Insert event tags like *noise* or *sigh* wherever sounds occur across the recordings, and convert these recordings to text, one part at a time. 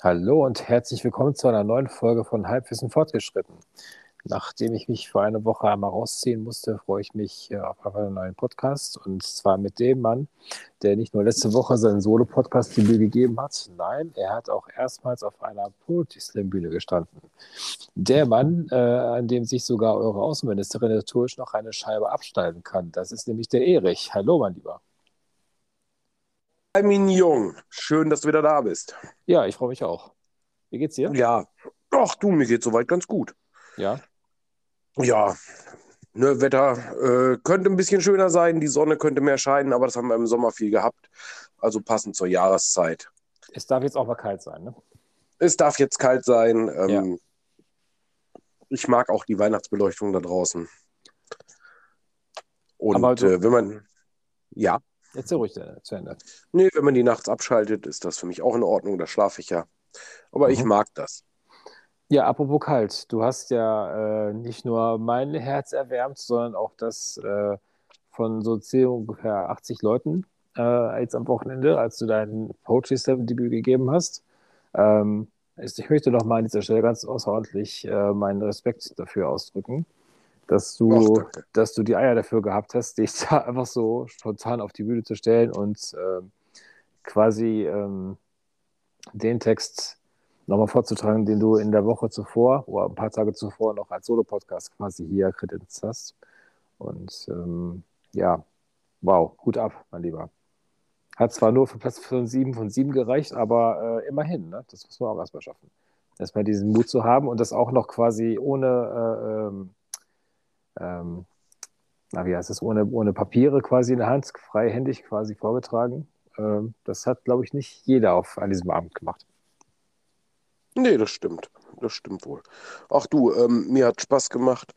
Hallo und herzlich willkommen zu einer neuen Folge von Halbwissen fortgeschritten. Nachdem ich mich für eine Woche einmal rausziehen musste, freue ich mich äh, auf einen neuen Podcast und zwar mit dem Mann, der nicht nur letzte Woche seinen Solo-Podcast Debüt gegeben hat, nein, er hat auch erstmals auf einer Poetry Slam Bühne gestanden. Der Mann, äh, an dem sich sogar eure Außenministerin natürlich noch eine Scheibe abschneiden kann, das ist nämlich der Erich. Hallo, mein Lieber. Jung, schön, dass du wieder da bist. Ja, ich freue mich auch. Wie geht's dir? Ja, ach du, mir geht's soweit ganz gut. Ja. Ja, ne, Wetter äh, könnte ein bisschen schöner sein, die Sonne könnte mehr scheinen, aber das haben wir im Sommer viel gehabt. Also passend zur Jahreszeit. Es darf jetzt auch mal kalt sein, ne? Es darf jetzt kalt sein. Ähm, ja. Ich mag auch die Weihnachtsbeleuchtung da draußen. Und äh, wenn man. Ja. Erzähl ruhig zu Ende. Nee, wenn man die nachts abschaltet, ist das für mich auch in Ordnung. Da schlafe ich ja. Aber mhm. ich mag das. Ja, apropos kalt. Du hast ja äh, nicht nur mein Herz erwärmt, sondern auch das äh, von so ungefähr 80 Leuten äh, jetzt am Wochenende, als du dein Poetry Slam Debüt gegeben hast. Ähm, ich möchte noch mal an dieser Stelle ganz außerordentlich äh, meinen Respekt dafür ausdrücken dass du, Ach, dass du die Eier dafür gehabt hast, *laughs* dich da einfach so spontan auf die Bühne zu stellen und ähm, quasi ähm, den Text nochmal vorzutragen, den du in der Woche zuvor oder ein paar Tage zuvor noch als Solo-Podcast quasi hier kredenzt hast. Und ähm, ja, wow, Hut ab, mein Lieber. Hat zwar nur für Platz von 7 von 7 gereicht, aber äh, immerhin, ne? das muss man auch erstmal schaffen. Erstmal diesen Mut zu haben und das auch noch quasi ohne äh, ähm, ähm, na, wie heißt es, ohne, ohne Papiere quasi in der Hand, freihändig quasi vorgetragen. Ähm, das hat, glaube ich, nicht jeder auf, an diesem Abend gemacht. Nee, das stimmt. Das stimmt wohl. Ach du, ähm, mir hat Spaß gemacht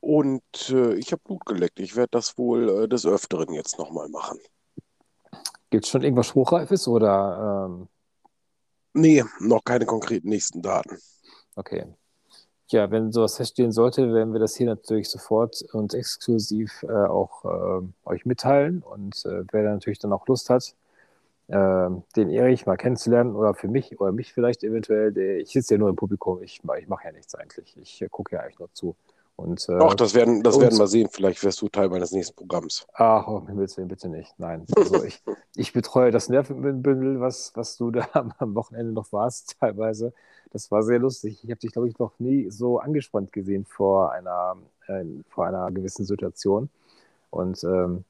und äh, ich habe Blut geleckt. Ich werde das wohl äh, des Öfteren jetzt nochmal machen. Gibt es schon irgendwas Spruchreifes oder? Ähm... Nee, noch keine konkreten nächsten Daten. Okay, ja, wenn sowas feststehen sollte, werden wir das hier natürlich sofort und exklusiv äh, auch äh, euch mitteilen. Und äh, wer da natürlich dann auch Lust hat, ähm, den Erich mal kennenzulernen oder für mich oder mich vielleicht eventuell, der, ich sitze ja nur im Publikum, ich, ich mache ja nichts eigentlich. Ich äh, gucke ja eigentlich nur zu. Und, äh, Doch, das werden, das werden wir sehen. Vielleicht wirst du Teil meines nächsten Programms. Ach, oh, Himmels bitte nicht. Nein. Also ich, ich betreue das Nervenbündel, was, was du da am Wochenende noch warst, *laughs* teilweise. Das war sehr lustig. Ich habe dich, glaube ich, noch nie so angespannt gesehen vor einer, äh, vor einer gewissen Situation. Und ähm,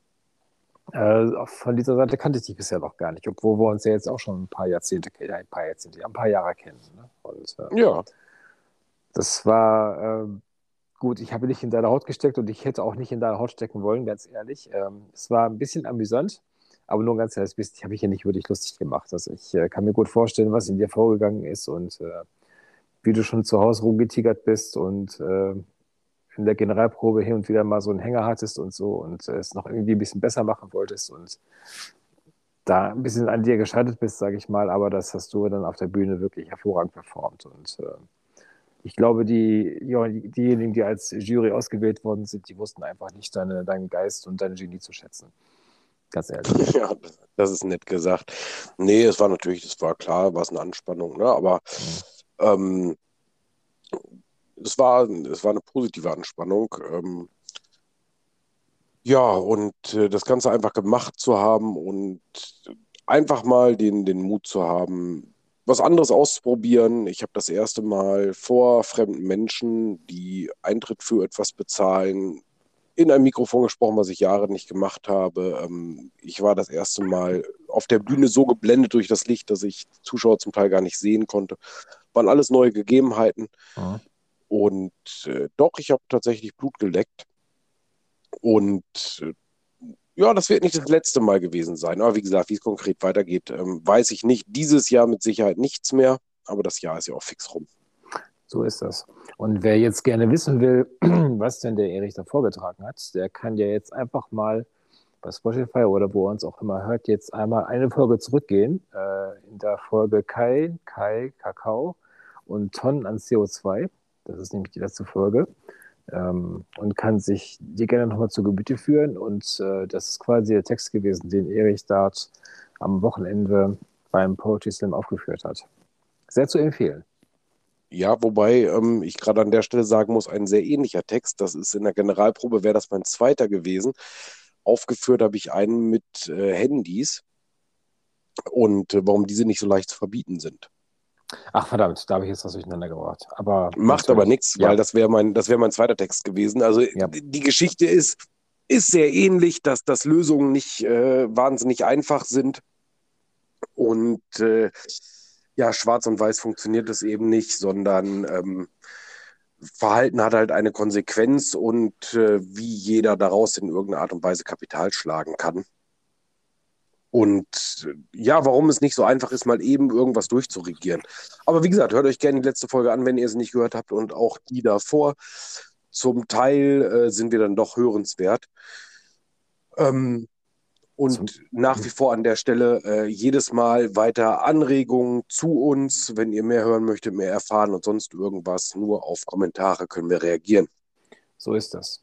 äh, von dieser Seite kannte ich dich bisher noch gar nicht, obwohl wir uns ja jetzt auch schon ein paar Jahrzehnte, äh, ein paar Jahrzehnte, ein paar Jahre kennen. Ne? Und, äh, ja. Das war ähm, Gut, ich habe nicht in deine Haut gesteckt und ich hätte auch nicht in deine Haut stecken wollen, ganz ehrlich. Ähm, es war ein bisschen amüsant, aber nur ein ganz kleines bisschen. Ich habe mich ja nicht wirklich lustig gemacht. Also ich äh, kann mir gut vorstellen, was in dir vorgegangen ist und äh, wie du schon zu Hause rumgetigert bist und äh, in der Generalprobe hin und wieder mal so einen Hänger hattest und so und es noch irgendwie ein bisschen besser machen wolltest und da ein bisschen an dir gescheitert bist, sage ich mal, aber das hast du dann auf der Bühne wirklich hervorragend performt und äh, ich glaube, die, diejenigen, die als Jury ausgewählt worden sind, die wussten einfach nicht deine, deinen Geist und deine Genie zu schätzen. Ganz *laughs* ehrlich. Ja, das ist nett gesagt. Nee, es war natürlich, es war klar, war es eine Anspannung, ne? aber ähm, es, war, es war eine positive Anspannung. Ähm, ja, und äh, das Ganze einfach gemacht zu haben und einfach mal den, den Mut zu haben, was anderes auszuprobieren. Ich habe das erste Mal vor fremden Menschen, die Eintritt für etwas bezahlen, in ein Mikrofon gesprochen, was ich Jahre nicht gemacht habe. Ähm, ich war das erste Mal auf der Bühne so geblendet durch das Licht, dass ich Zuschauer zum Teil gar nicht sehen konnte. Waren alles neue Gegebenheiten. Mhm. Und äh, doch, ich habe tatsächlich Blut geleckt. Und äh, ja, das wird nicht das letzte Mal gewesen sein. Aber wie gesagt, wie es konkret weitergeht, ähm, weiß ich nicht. Dieses Jahr mit Sicherheit nichts mehr, aber das Jahr ist ja auch fix rum. So ist das. Und wer jetzt gerne wissen will, *clears throat* was denn der Erich da vorgetragen hat, der kann ja jetzt einfach mal bei Spotify oder wo er uns auch immer hört, jetzt einmal eine Folge zurückgehen. Äh, in der Folge Kai, Kai, Kakao und Tonnen an CO2. Das ist nämlich die letzte Folge ähm, und kann sich dir gerne nochmal zu Gebüte führen. Und äh, das ist quasi der Text gewesen, den Erich dort am Wochenende beim Poetry Slam aufgeführt hat. Sehr zu empfehlen. Ja, wobei ähm, ich gerade an der Stelle sagen muss, ein sehr ähnlicher Text, das ist in der Generalprobe, wäre das mein zweiter gewesen. Aufgeführt habe ich einen mit äh, Handys und äh, warum diese nicht so leicht zu verbieten sind. Ach verdammt, da habe ich jetzt was durcheinander gebracht. Aber Macht aber nichts, ja. weil das wäre mein, das wär mein zweiter Text gewesen. Also ja. die Geschichte ist, ist sehr ähnlich, dass, dass Lösungen nicht äh, wahnsinnig einfach sind. Und äh, ja, schwarz und weiß funktioniert das eben nicht, sondern ähm, Verhalten hat halt eine Konsequenz und äh, wie jeder daraus in irgendeiner Art und Weise Kapital schlagen kann. Und ja, warum es nicht so einfach ist, mal eben irgendwas durchzuregieren. Aber wie gesagt, hört euch gerne die letzte Folge an, wenn ihr sie nicht gehört habt und auch die davor. Zum Teil äh, sind wir dann doch hörenswert. Ähm, und nach wie vor an der Stelle äh, jedes Mal weiter Anregungen zu uns, wenn ihr mehr hören möchtet, mehr erfahren und sonst irgendwas. Nur auf Kommentare können wir reagieren. So ist das.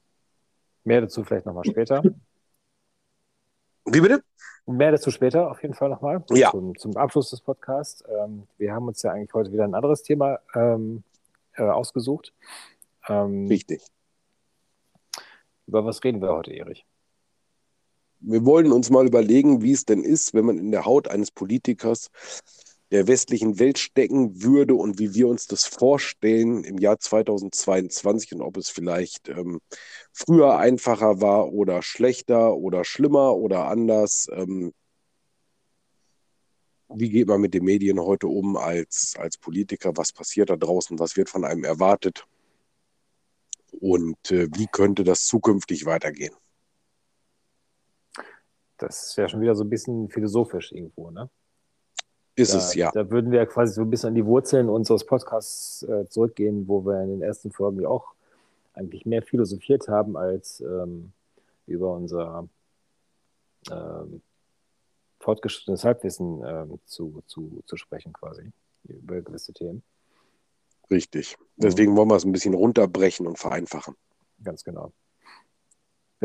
Mehr dazu vielleicht nochmal später. Wie bitte? Mehr dazu später auf jeden Fall nochmal. Ja. Zum, zum, Abschluss des Podcasts. Ähm, wir haben uns ja eigentlich heute wieder ein anderes Thema ähm, äh, ausgesucht. Ähm, Richtig. Über was reden wir heute, Erich? Wir wollen uns mal überlegen, wie es denn ist, wenn man in der Haut eines Politikers der westlichen Welt stecken würde und wie wir uns das vorstellen im Jahr 2022 und ob es vielleicht ähm, früher einfacher war oder schlechter oder schlimmer oder anders. Ähm, wie geht man mit den Medien heute um als, als Politiker? Was passiert da draußen? Was wird von einem erwartet? Und äh, wie könnte das zukünftig weitergehen? Das ist ja schon wieder so ein bisschen philosophisch irgendwo, ne? Ist da, es, ja. Da würden wir quasi so ein bisschen an die Wurzeln unseres Podcasts äh, zurückgehen, wo wir in den ersten Folgen ja auch eigentlich mehr philosophiert haben, als ähm, über unser ähm, fortgeschrittenes Halbwissen ähm, zu, zu, zu sprechen, quasi, über gewisse Themen. Richtig. Deswegen mhm. wollen wir es ein bisschen runterbrechen und vereinfachen. Ganz genau.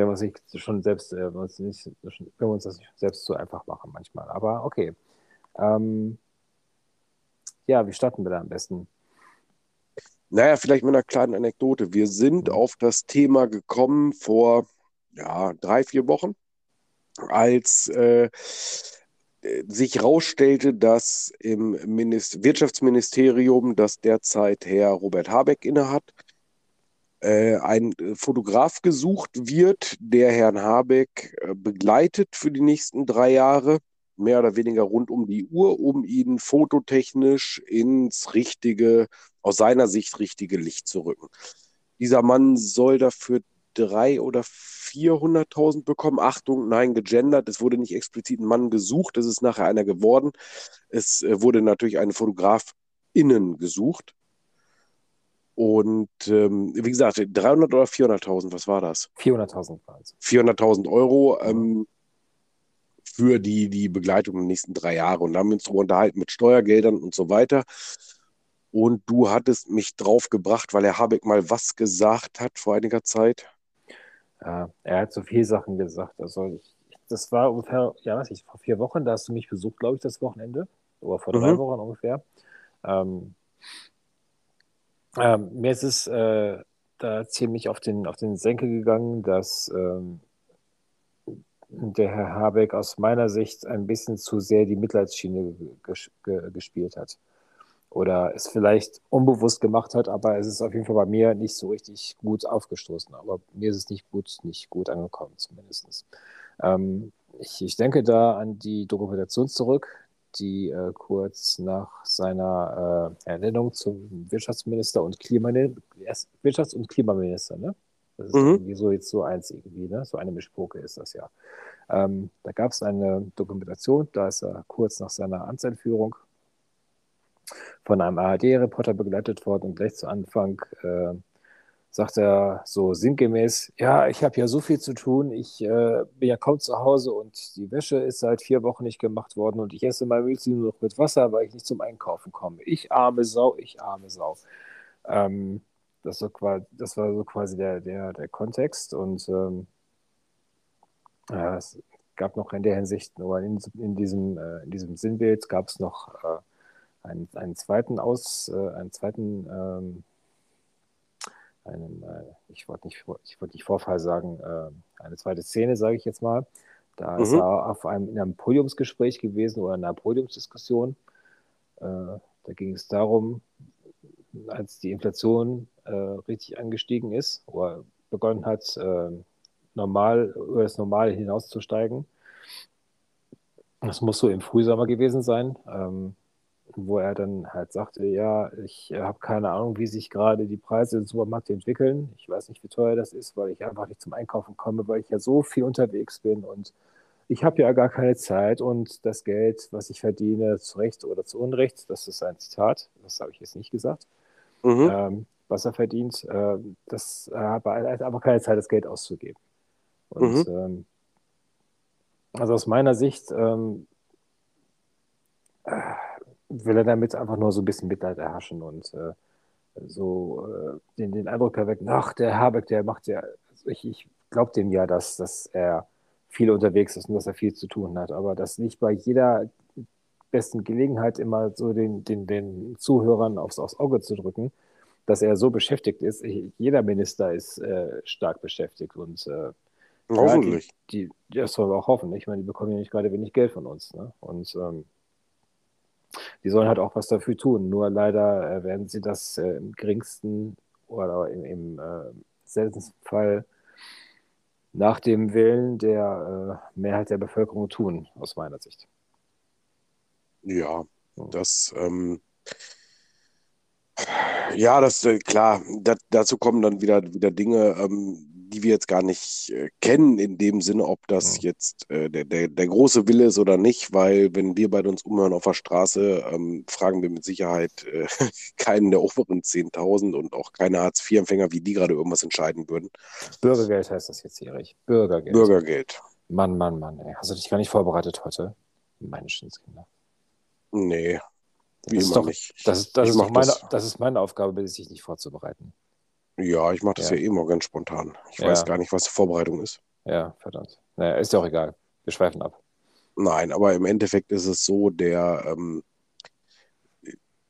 Wenn wir, sich schon selbst, äh, uns nicht, wenn wir uns das nicht selbst zu einfach machen manchmal. Aber okay. Ähm, ja, wie starten wir da am besten? Naja, vielleicht mit einer kleinen Anekdote. Wir sind mhm. auf das Thema gekommen vor ja, drei, vier Wochen, als äh, sich herausstellte, dass im Minister Wirtschaftsministerium, das derzeit Herr Robert Habeck innehat, ein Fotograf gesucht wird, der Herrn Habeck äh, begleitet für die nächsten drei Jahre mehr oder weniger rund um die Uhr, um ihn fototechnisch ins richtige, aus seiner Sicht richtige Licht zu rücken. Dieser Mann soll dafür drei oder 400.000 bekommen. Achtung, nein, gegendert. Es wurde nicht explizit ein Mann gesucht. Es ist nachher einer geworden. Es äh, wurde natürlich eine Fotografinnen gesucht. Und ähm, wie gesagt, 300 oder 400.000, was war das? 400.000 war es. 400.000 Euro. Ähm, für die, die Begleitung der nächsten drei Jahre. Und da haben wir uns darüber unterhalten mit Steuergeldern und so weiter. Und du hattest mich drauf gebracht, weil Herr Habeck mal was gesagt hat vor einiger Zeit. Ja, er hat so viele Sachen gesagt. Also ich, das war ungefähr, ja, weiß ich, vor vier Wochen, da hast du mich besucht, glaube ich, das Wochenende. Oder vor drei mhm. Wochen ungefähr. Ähm, ähm, mir ist es äh, da ziemlich auf den, auf den Senkel gegangen, dass ähm, der Herr Habeck aus meiner Sicht ein bisschen zu sehr die Mitleidsschiene ges gespielt hat. Oder es vielleicht unbewusst gemacht hat, aber es ist auf jeden Fall bei mir nicht so richtig gut aufgestoßen. Aber mir ist es nicht gut, nicht gut angekommen, zumindest. Ähm, ich, ich denke da an die Dokumentation zurück, die äh, kurz nach seiner äh, Ernennung zum Wirtschaftsminister und Klimaminister, Wirtschafts- und Klimaminister, ne? Das ist mhm. irgendwie so jetzt so eins irgendwie, ne? So eine Mischpoke ist das ja. Ähm, da gab es eine Dokumentation, da ist er kurz nach seiner Amtseinführung von einem ARD-Reporter begleitet worden und gleich zu Anfang äh, sagt er so sinngemäß, ja, ich habe ja so viel zu tun, ich äh, bin ja kaum zu Hause und die Wäsche ist seit vier Wochen nicht gemacht worden und ich esse mein Müsli nur noch mit Wasser, weil ich nicht zum Einkaufen komme. Ich arme Sau, ich arme Sau. Ähm, das, quasi, das war so quasi der, der, der Kontext und ähm, ja, es gab noch in der Hinsicht, nur in, in, diesem, äh, in diesem Sinnbild gab es noch äh, einen, einen zweiten Aus, äh, einen zweiten, ähm, einen, äh, ich wollte nicht, ich wollte nicht Vorfall sagen, äh, eine zweite Szene, sage ich jetzt mal. Da mhm. ist er auf einem, in einem Podiumsgespräch gewesen oder in einer Podiumsdiskussion. Äh, da ging es darum, als die Inflation richtig angestiegen ist oder begonnen hat, normal über das Normale hinauszusteigen. Das muss so im Frühsommer gewesen sein. Ähm, wo er dann halt sagte, ja, ich äh, habe keine Ahnung, wie sich gerade die Preise im Supermarkt entwickeln. Ich weiß nicht, wie teuer das ist, weil ich einfach nicht zum Einkaufen komme, weil ich ja so viel unterwegs bin und ich habe ja gar keine Zeit und das Geld, was ich verdiene, zu Recht oder zu Unrecht, das ist ein Zitat, das habe ich jetzt nicht gesagt, mhm. ähm, was er verdient, äh, das, er hat einfach keine Zeit, das Geld auszugeben. Und mhm. ähm, also aus meiner Sicht ähm, äh, will er damit einfach nur so ein bisschen Mitleid erhaschen und äh, so äh, den, den Eindruck erwecken, ach, der Habeck, der macht ja, also ich, ich glaube dem ja, dass, dass er viel unterwegs ist und dass er viel zu tun hat, aber dass nicht bei jeder besten Gelegenheit immer so den, den, den Zuhörern aufs, aufs Auge zu drücken, dass er so beschäftigt ist. Ich, jeder Minister ist äh, stark beschäftigt und äh, Hoffentlich. Die, die, das soll wir auch hoffen. Ich meine, die bekommen ja nicht gerade wenig Geld von uns. Ne? Und ähm, die sollen halt auch was dafür tun. Nur leider äh, werden sie das äh, im geringsten oder im, im äh, seltensten Fall nach dem Willen der äh, Mehrheit der Bevölkerung tun, aus meiner Sicht. Ja, das, ähm, ja, das, äh, klar, dat, dazu kommen dann wieder, wieder Dinge, ähm, die wir jetzt gar nicht äh, kennen, in dem Sinne, ob das ja. jetzt äh, der, der, der große Wille ist oder nicht, weil wenn wir beide uns umhören auf der Straße, ähm, fragen wir mit Sicherheit äh, *laughs* keinen der oberen 10.000 und auch keine Hartz-IV-Empfänger, wie die gerade irgendwas entscheiden würden. Bürgergeld heißt das jetzt, Erich. Bürgergeld. Bürgergeld. Mann, Mann, Mann. Ey. Hast du dich gar nicht vorbereitet heute? Menschenskinder. Nee. Das ist doch, nicht. Das, das, ist meine, das. das ist meine Aufgabe, sich nicht vorzubereiten. Ja, ich mache das ja. ja. eh immer ganz spontan. Ich ja. weiß gar nicht, was die Vorbereitung ist. Ja, verdammt. Naja, ist ja auch egal. Wir schweifen ab. Nein, aber im Endeffekt ist es so, der, ähm,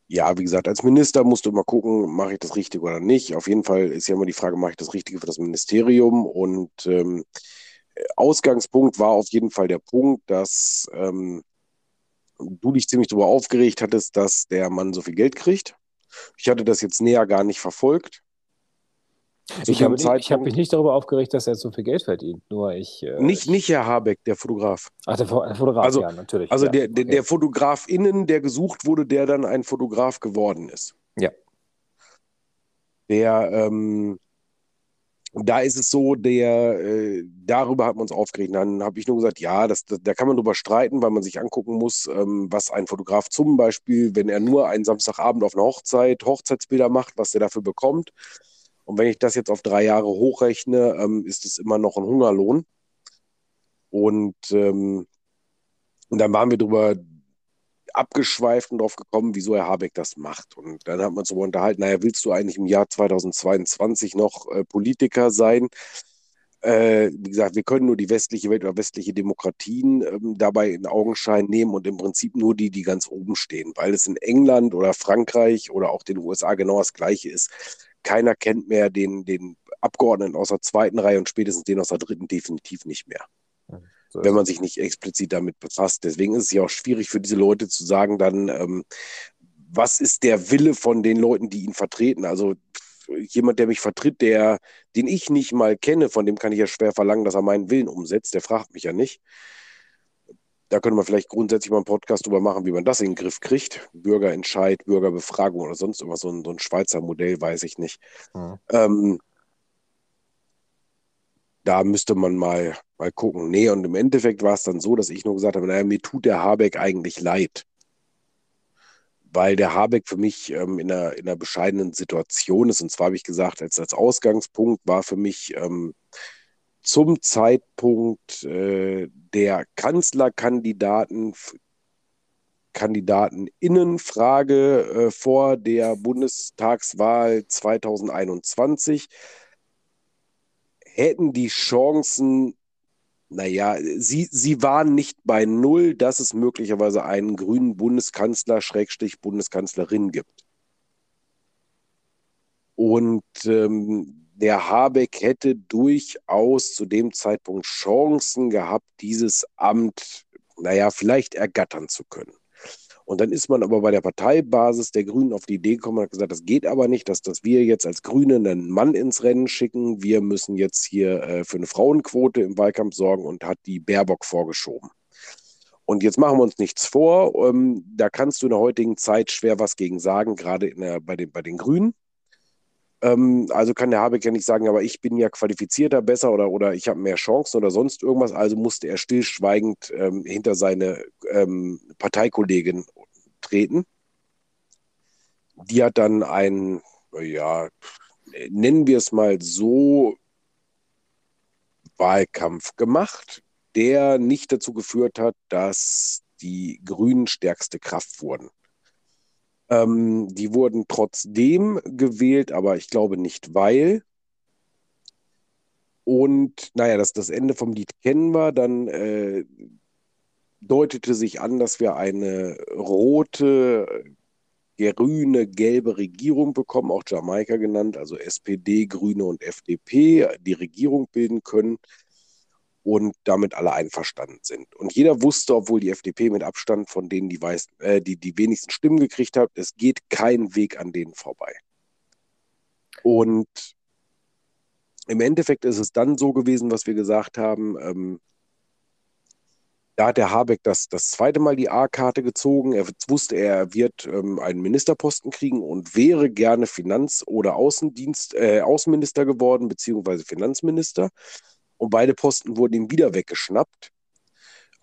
ja, wie gesagt, als Minister musst du immer gucken, mache ich das richtig oder nicht. Auf jeden Fall ist ja immer die Frage, mache ich das Richtige für das Ministerium? Und ähm, Ausgangspunkt war auf jeden Fall der Punkt, dass ähm, du dich ziemlich darüber aufgeregt hattest, dass der Mann so viel Geld kriegt. Ich hatte das jetzt näher gar nicht verfolgt. Ich habe, ich habe mich nicht darüber aufgeregt, dass er so viel Geld verdient. Nur ich. Äh, nicht, nicht Herr Habeck, der Fotograf. Ach, der, Fotograf, also, ja, natürlich. Also ja, der, der, okay. der Fotograf innen, der gesucht wurde, der dann ein Fotograf geworden ist. Ja. Der, ähm, da ist es so, der, äh, darüber hat man uns aufgeregt. Dann habe ich nur gesagt, ja, das, das, da kann man drüber streiten, weil man sich angucken muss, ähm, was ein Fotograf zum Beispiel, wenn er nur einen Samstagabend auf einer Hochzeit Hochzeitsbilder macht, was der dafür bekommt. Und wenn ich das jetzt auf drei Jahre hochrechne, ähm, ist es immer noch ein Hungerlohn. Und, ähm, und dann waren wir drüber abgeschweift und drauf gekommen, wieso Herr Habeck das macht. Und dann hat man so unterhalten, naja, willst du eigentlich im Jahr 2022 noch äh, Politiker sein? Äh, wie gesagt, wir können nur die westliche Welt oder westliche Demokratien ähm, dabei in Augenschein nehmen und im Prinzip nur die, die ganz oben stehen, weil es in England oder Frankreich oder auch den USA genau das Gleiche ist keiner kennt mehr den, den Abgeordneten aus der zweiten Reihe und spätestens den aus der dritten definitiv nicht mehr. So wenn man sich nicht explizit damit befasst. Deswegen ist es ja auch schwierig für diese Leute zu sagen, dann, ähm, was ist der Wille von den Leuten, die ihn vertreten? Also jemand, der mich vertritt, der, den ich nicht mal kenne, von dem kann ich ja schwer verlangen, dass er meinen Willen umsetzt. Der fragt mich ja nicht. Da könnte man vielleicht grundsätzlich mal einen Podcast drüber machen, wie man das in den Griff kriegt. Bürgerentscheid, Bürgerbefragung oder sonst irgendwas, so ein, so ein Schweizer Modell, weiß ich nicht. Mhm. Ähm, da müsste man mal, mal gucken. Nee, und im Endeffekt war es dann so, dass ich nur gesagt habe, naja, mir tut der Habeck eigentlich leid. Weil der Habeck für mich ähm, in, einer, in einer bescheidenen Situation ist. Und zwar habe ich gesagt, als, als Ausgangspunkt war für mich ähm, zum Zeitpunkt äh, der Kanzlerkandidaten Kandidatinnenfrage äh, vor der Bundestagswahl 2021 hätten die Chancen naja, sie, sie waren nicht bei Null, dass es möglicherweise einen grünen Bundeskanzler, Schrägstrich Bundeskanzlerin gibt. Und ähm, der Habeck hätte durchaus zu dem Zeitpunkt Chancen gehabt, dieses Amt, naja, vielleicht ergattern zu können. Und dann ist man aber bei der Parteibasis der Grünen auf die Idee gekommen und hat gesagt, das geht aber nicht, dass, dass wir jetzt als Grüne einen Mann ins Rennen schicken. Wir müssen jetzt hier äh, für eine Frauenquote im Wahlkampf sorgen und hat die Baerbock vorgeschoben. Und jetzt machen wir uns nichts vor. Ähm, da kannst du in der heutigen Zeit schwer was gegen sagen, gerade der, bei, den, bei den Grünen. Ähm, also kann der Habeck ja nicht sagen, aber ich bin ja qualifizierter, besser oder, oder ich habe mehr Chancen oder sonst irgendwas. Also musste er stillschweigend ähm, hinter seine ähm, Parteikollegin treten. Die hat dann einen, ja, nennen wir es mal so, Wahlkampf gemacht, der nicht dazu geführt hat, dass die Grünen stärkste Kraft wurden. Ähm, die wurden trotzdem gewählt, aber ich glaube nicht weil. Und naja, das, das Ende vom Lied kennen wir. Dann äh, deutete sich an, dass wir eine rote, grüne, gelbe Regierung bekommen, auch Jamaika genannt, also SPD, Grüne und FDP, die Regierung bilden können und damit alle einverstanden sind. Und jeder wusste, obwohl die FDP mit Abstand von denen die, weiß, äh, die, die wenigsten Stimmen gekriegt hat, es geht kein Weg an denen vorbei. Und im Endeffekt ist es dann so gewesen, was wir gesagt haben, ähm, da hat der Habeck das, das zweite Mal die A-Karte gezogen. Er wusste, er wird ähm, einen Ministerposten kriegen und wäre gerne Finanz- oder Außendienst, äh, Außenminister geworden, beziehungsweise Finanzminister. Und beide Posten wurden ihm wieder weggeschnappt.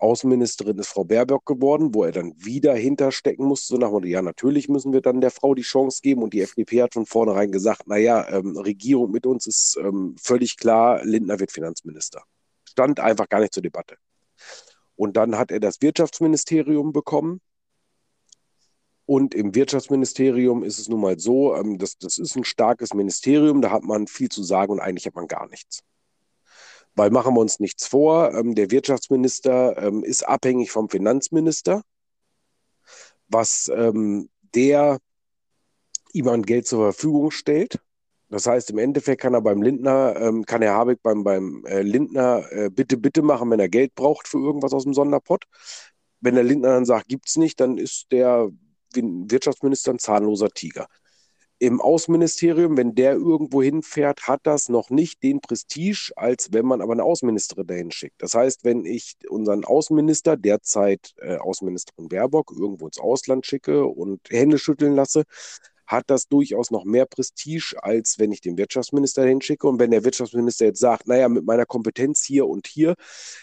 Außenministerin ist Frau Baerbock geworden, wo er dann wieder hinterstecken musste. So nach dem ja, natürlich müssen wir dann der Frau die Chance geben. Und die FDP hat von vornherein gesagt, naja, ähm, Regierung mit uns ist ähm, völlig klar, Lindner wird Finanzminister. Stand einfach gar nicht zur Debatte. Und dann hat er das Wirtschaftsministerium bekommen. Und im Wirtschaftsministerium ist es nun mal so, ähm, das, das ist ein starkes Ministerium, da hat man viel zu sagen und eigentlich hat man gar nichts. Weil machen wir uns nichts vor, ähm, der Wirtschaftsminister ähm, ist abhängig vom Finanzminister, was ähm, der ihm an Geld zur Verfügung stellt. Das heißt, im Endeffekt kann er beim Lindner, ähm, kann Herr Habeck beim, beim äh, Lindner äh, bitte, bitte machen, wenn er Geld braucht für irgendwas aus dem Sonderpott. Wenn der Lindner dann sagt, gibt es nicht, dann ist der Wirtschaftsminister ein zahnloser Tiger im Außenministerium, wenn der irgendwo hinfährt, hat das noch nicht den Prestige, als wenn man aber eine Außenministerin dahin schickt. Das heißt, wenn ich unseren Außenminister, derzeit äh, Außenministerin Baerbock, irgendwo ins Ausland schicke und Hände schütteln lasse, hat das durchaus noch mehr Prestige, als wenn ich den Wirtschaftsminister hinschicke. Und wenn der Wirtschaftsminister jetzt sagt, naja, mit meiner Kompetenz hier und hier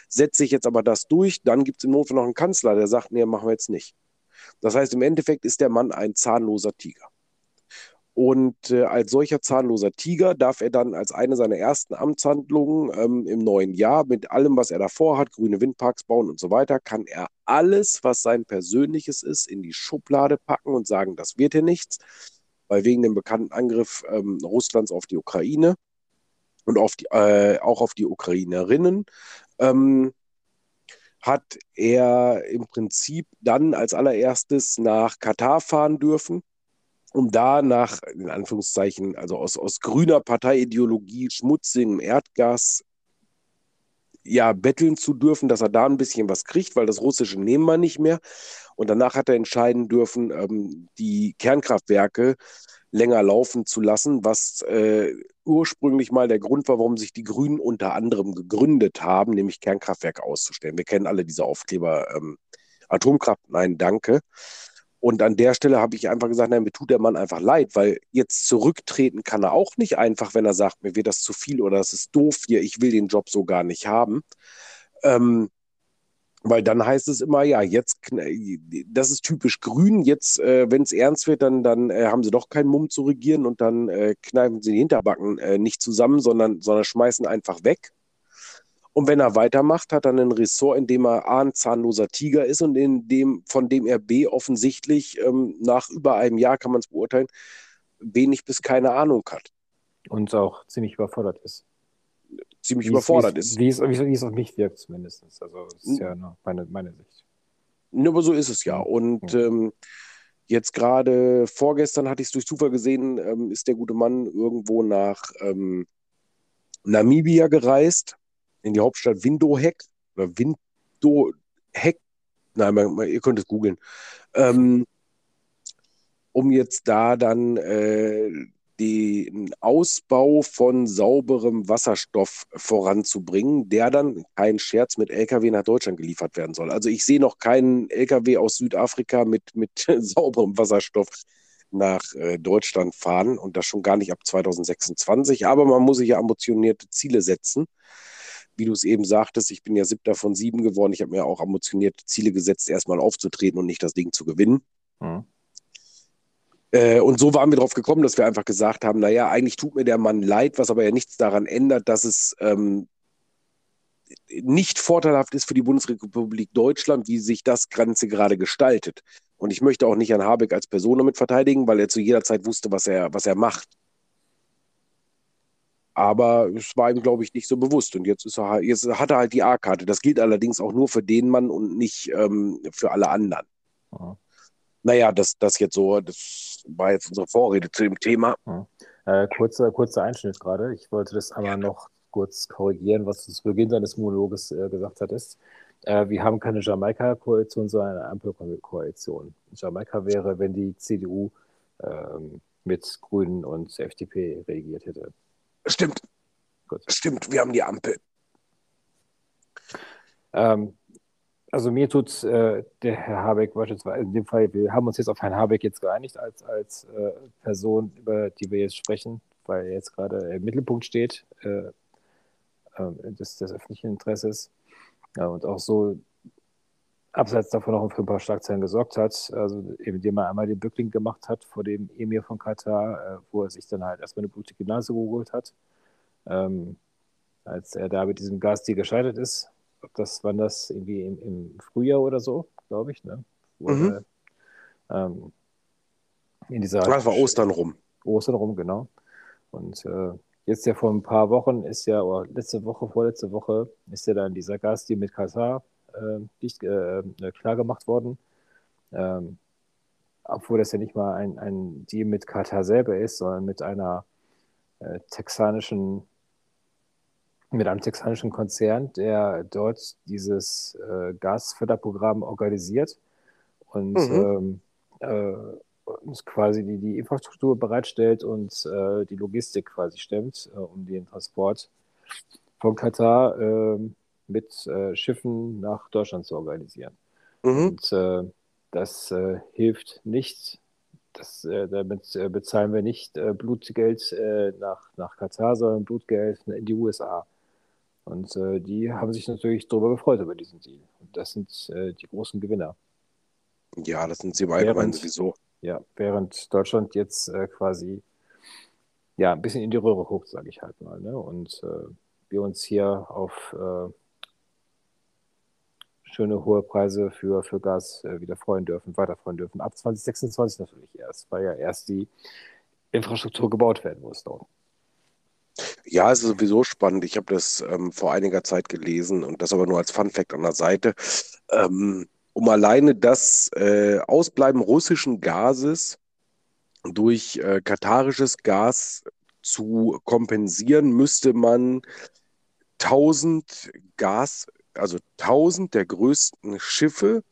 setze ich jetzt aber das durch, dann gibt es im Notfall noch einen Kanzler, der sagt, nee, machen wir jetzt nicht. Das heißt, im Endeffekt ist der Mann ein zahnloser Tiger. Und äh, als solcher zahnloser Tiger darf er dann als eine seiner ersten Amtshandlungen ähm, im neuen Jahr mit allem, was er davor hat, grüne Windparks bauen und so weiter, kann er alles, was sein persönliches ist, in die Schublade packen und sagen, das wird hier nichts, weil wegen dem bekannten Angriff ähm, Russlands auf die Ukraine und auf die, äh, auch auf die Ukrainerinnen ähm, hat er im Prinzip dann als allererstes nach Katar fahren dürfen um da nach, in Anführungszeichen, also aus, aus grüner Parteiideologie, schmutzigem Erdgas, ja, betteln zu dürfen, dass er da ein bisschen was kriegt, weil das Russische nehmen wir nicht mehr. Und danach hat er entscheiden dürfen, ähm, die Kernkraftwerke länger laufen zu lassen, was äh, ursprünglich mal der Grund war, warum sich die Grünen unter anderem gegründet haben, nämlich Kernkraftwerke auszustellen. Wir kennen alle diese Aufkleber ähm, Atomkraft, nein, danke. Und an der Stelle habe ich einfach gesagt, nein, mir tut der Mann einfach leid, weil jetzt zurücktreten kann er auch nicht einfach, wenn er sagt, mir wird das zu viel oder das ist doof hier, ich will den Job so gar nicht haben. Ähm, weil dann heißt es immer, ja, jetzt, das ist typisch grün, jetzt, äh, wenn es ernst wird, dann, dann äh, haben sie doch keinen Mumm zu regieren und dann äh, kneifen sie die Hinterbacken äh, nicht zusammen, sondern, sondern schmeißen einfach weg. Und wenn er weitermacht, hat er ein Ressort, in dem er A, ein zahnloser Tiger ist und in dem, von dem er B offensichtlich ähm, nach über einem Jahr, kann man es beurteilen, wenig bis keine Ahnung hat. Und auch ziemlich überfordert ist. ziemlich überfordert ist. Wie es, wie es auf mich wirkt zumindest. Also das ist ja meine, meine Sicht. Ne, aber so ist es ja. Und ähm, jetzt gerade vorgestern hatte ich es durch Zufall gesehen, ähm, ist der gute Mann irgendwo nach ähm, Namibia gereist, in die Hauptstadt Windhoek oder Windhoek. Nein, ihr könnt es googeln. Ähm, um jetzt da dann äh, den Ausbau von sauberem Wasserstoff voranzubringen, der dann, kein Scherz, mit Lkw nach Deutschland geliefert werden soll. Also ich sehe noch keinen Lkw aus Südafrika mit, mit *laughs* sauberem Wasserstoff nach äh, Deutschland fahren und das schon gar nicht ab 2026. Aber man muss sich ja ambitionierte Ziele setzen. Wie du es eben sagtest, ich bin ja siebter von sieben geworden. Ich habe mir auch ambitionierte Ziele gesetzt, erstmal aufzutreten und nicht das Ding zu gewinnen. Mhm. Äh, und so waren wir darauf gekommen, dass wir einfach gesagt haben, naja, eigentlich tut mir der Mann leid, was aber ja nichts daran ändert, dass es ähm, nicht vorteilhaft ist für die Bundesrepublik Deutschland, wie sich das Ganze gerade gestaltet. Und ich möchte auch nicht Herrn Habeck als Person damit verteidigen, weil er zu jeder Zeit wusste, was er, was er macht. Aber es war ihm, glaube ich, nicht so bewusst. Und jetzt, ist er, jetzt hat er halt die A-Karte. Das gilt allerdings auch nur für den Mann und nicht ähm, für alle anderen. Mhm. Naja, das, das jetzt so, das war jetzt unsere Vorrede zu dem Thema. Äh, kurzer, kurzer Einschnitt gerade. Ich wollte das aber noch kurz korrigieren, was du zu Beginn deines Monologes äh, gesagt hattest. Äh, wir haben keine Jamaika-Koalition, sondern eine Ampelkoalition. Jamaika wäre, wenn die CDU ähm, mit Grünen und FDP regiert hätte. Stimmt. Gut. Stimmt, wir haben die Ampel. Ähm, also mir tut äh, der Herr Habeck beispielsweise, in dem Fall, wir haben uns jetzt auf Herrn Habeck jetzt geeinigt als, als äh, Person, über die wir jetzt sprechen, weil er jetzt gerade im Mittelpunkt steht äh, äh des, des, öffentlichen Interesses ja, und auch so abseits davon noch für ein paar Schlagzeilen gesorgt hat, also indem er einmal den Bückling gemacht hat vor dem Emir von Katar, äh, wo er sich dann halt erstmal eine blutige Nase geholt hat, ähm, als er da mit diesem Gasdeal gescheitert ist das war das irgendwie im, im Frühjahr oder so, glaube ich, ne? Mhm. ähm, in dieser das war Ostern rum. Ostern rum, genau. Und äh, jetzt ja vor ein paar Wochen ist ja, oder letzte Woche, vorletzte Woche, ist ja dann dieser Gasdeal mit Katar äh, nicht, äh, klar gemacht worden. Ähm, obwohl das ja nicht mal ein, ein Deal mit Katar selber ist, sondern mit einer äh, texanischen mit einem texanischen Konzern, der dort dieses äh, Gasförderprogramm organisiert und mhm. ähm, äh, quasi die, die Infrastruktur bereitstellt und äh, die Logistik quasi stemmt, äh, um den Transport von Katar ähm, mit äh, Schiffen nach Deutschland zu organisieren. Mhm. Und äh, das hilft nicht das, äh, damit äh, bezahlen wir nicht äh, Blutgeld nach, nach Katar, sondern Blutgeld in die USA. Und äh, die haben sich natürlich darüber gefreut, über diesen Deal. Und das sind äh, die großen Gewinner. Ja, das sind sie im Allgemeinen sowieso. Ja, während Deutschland jetzt äh, quasi ja, ein bisschen in die Röhre guckt, sage ich halt mal. Ne? Und äh, wir uns hier auf äh, schöne hohe Preise für, für Gas äh, wieder freuen dürfen, weiter freuen dürfen. Ab 2026 natürlich erst, weil ja erst die Infrastruktur gebaut werden muss dort. Ja, es ist sowieso spannend. Ich habe das ähm, vor einiger Zeit gelesen und das aber nur als Fun Fact an der Seite. Ähm, um alleine das äh, Ausbleiben russischen Gases durch äh, katarisches Gas zu kompensieren, müsste man 1000 Gas, also 1000 der größten Schiffe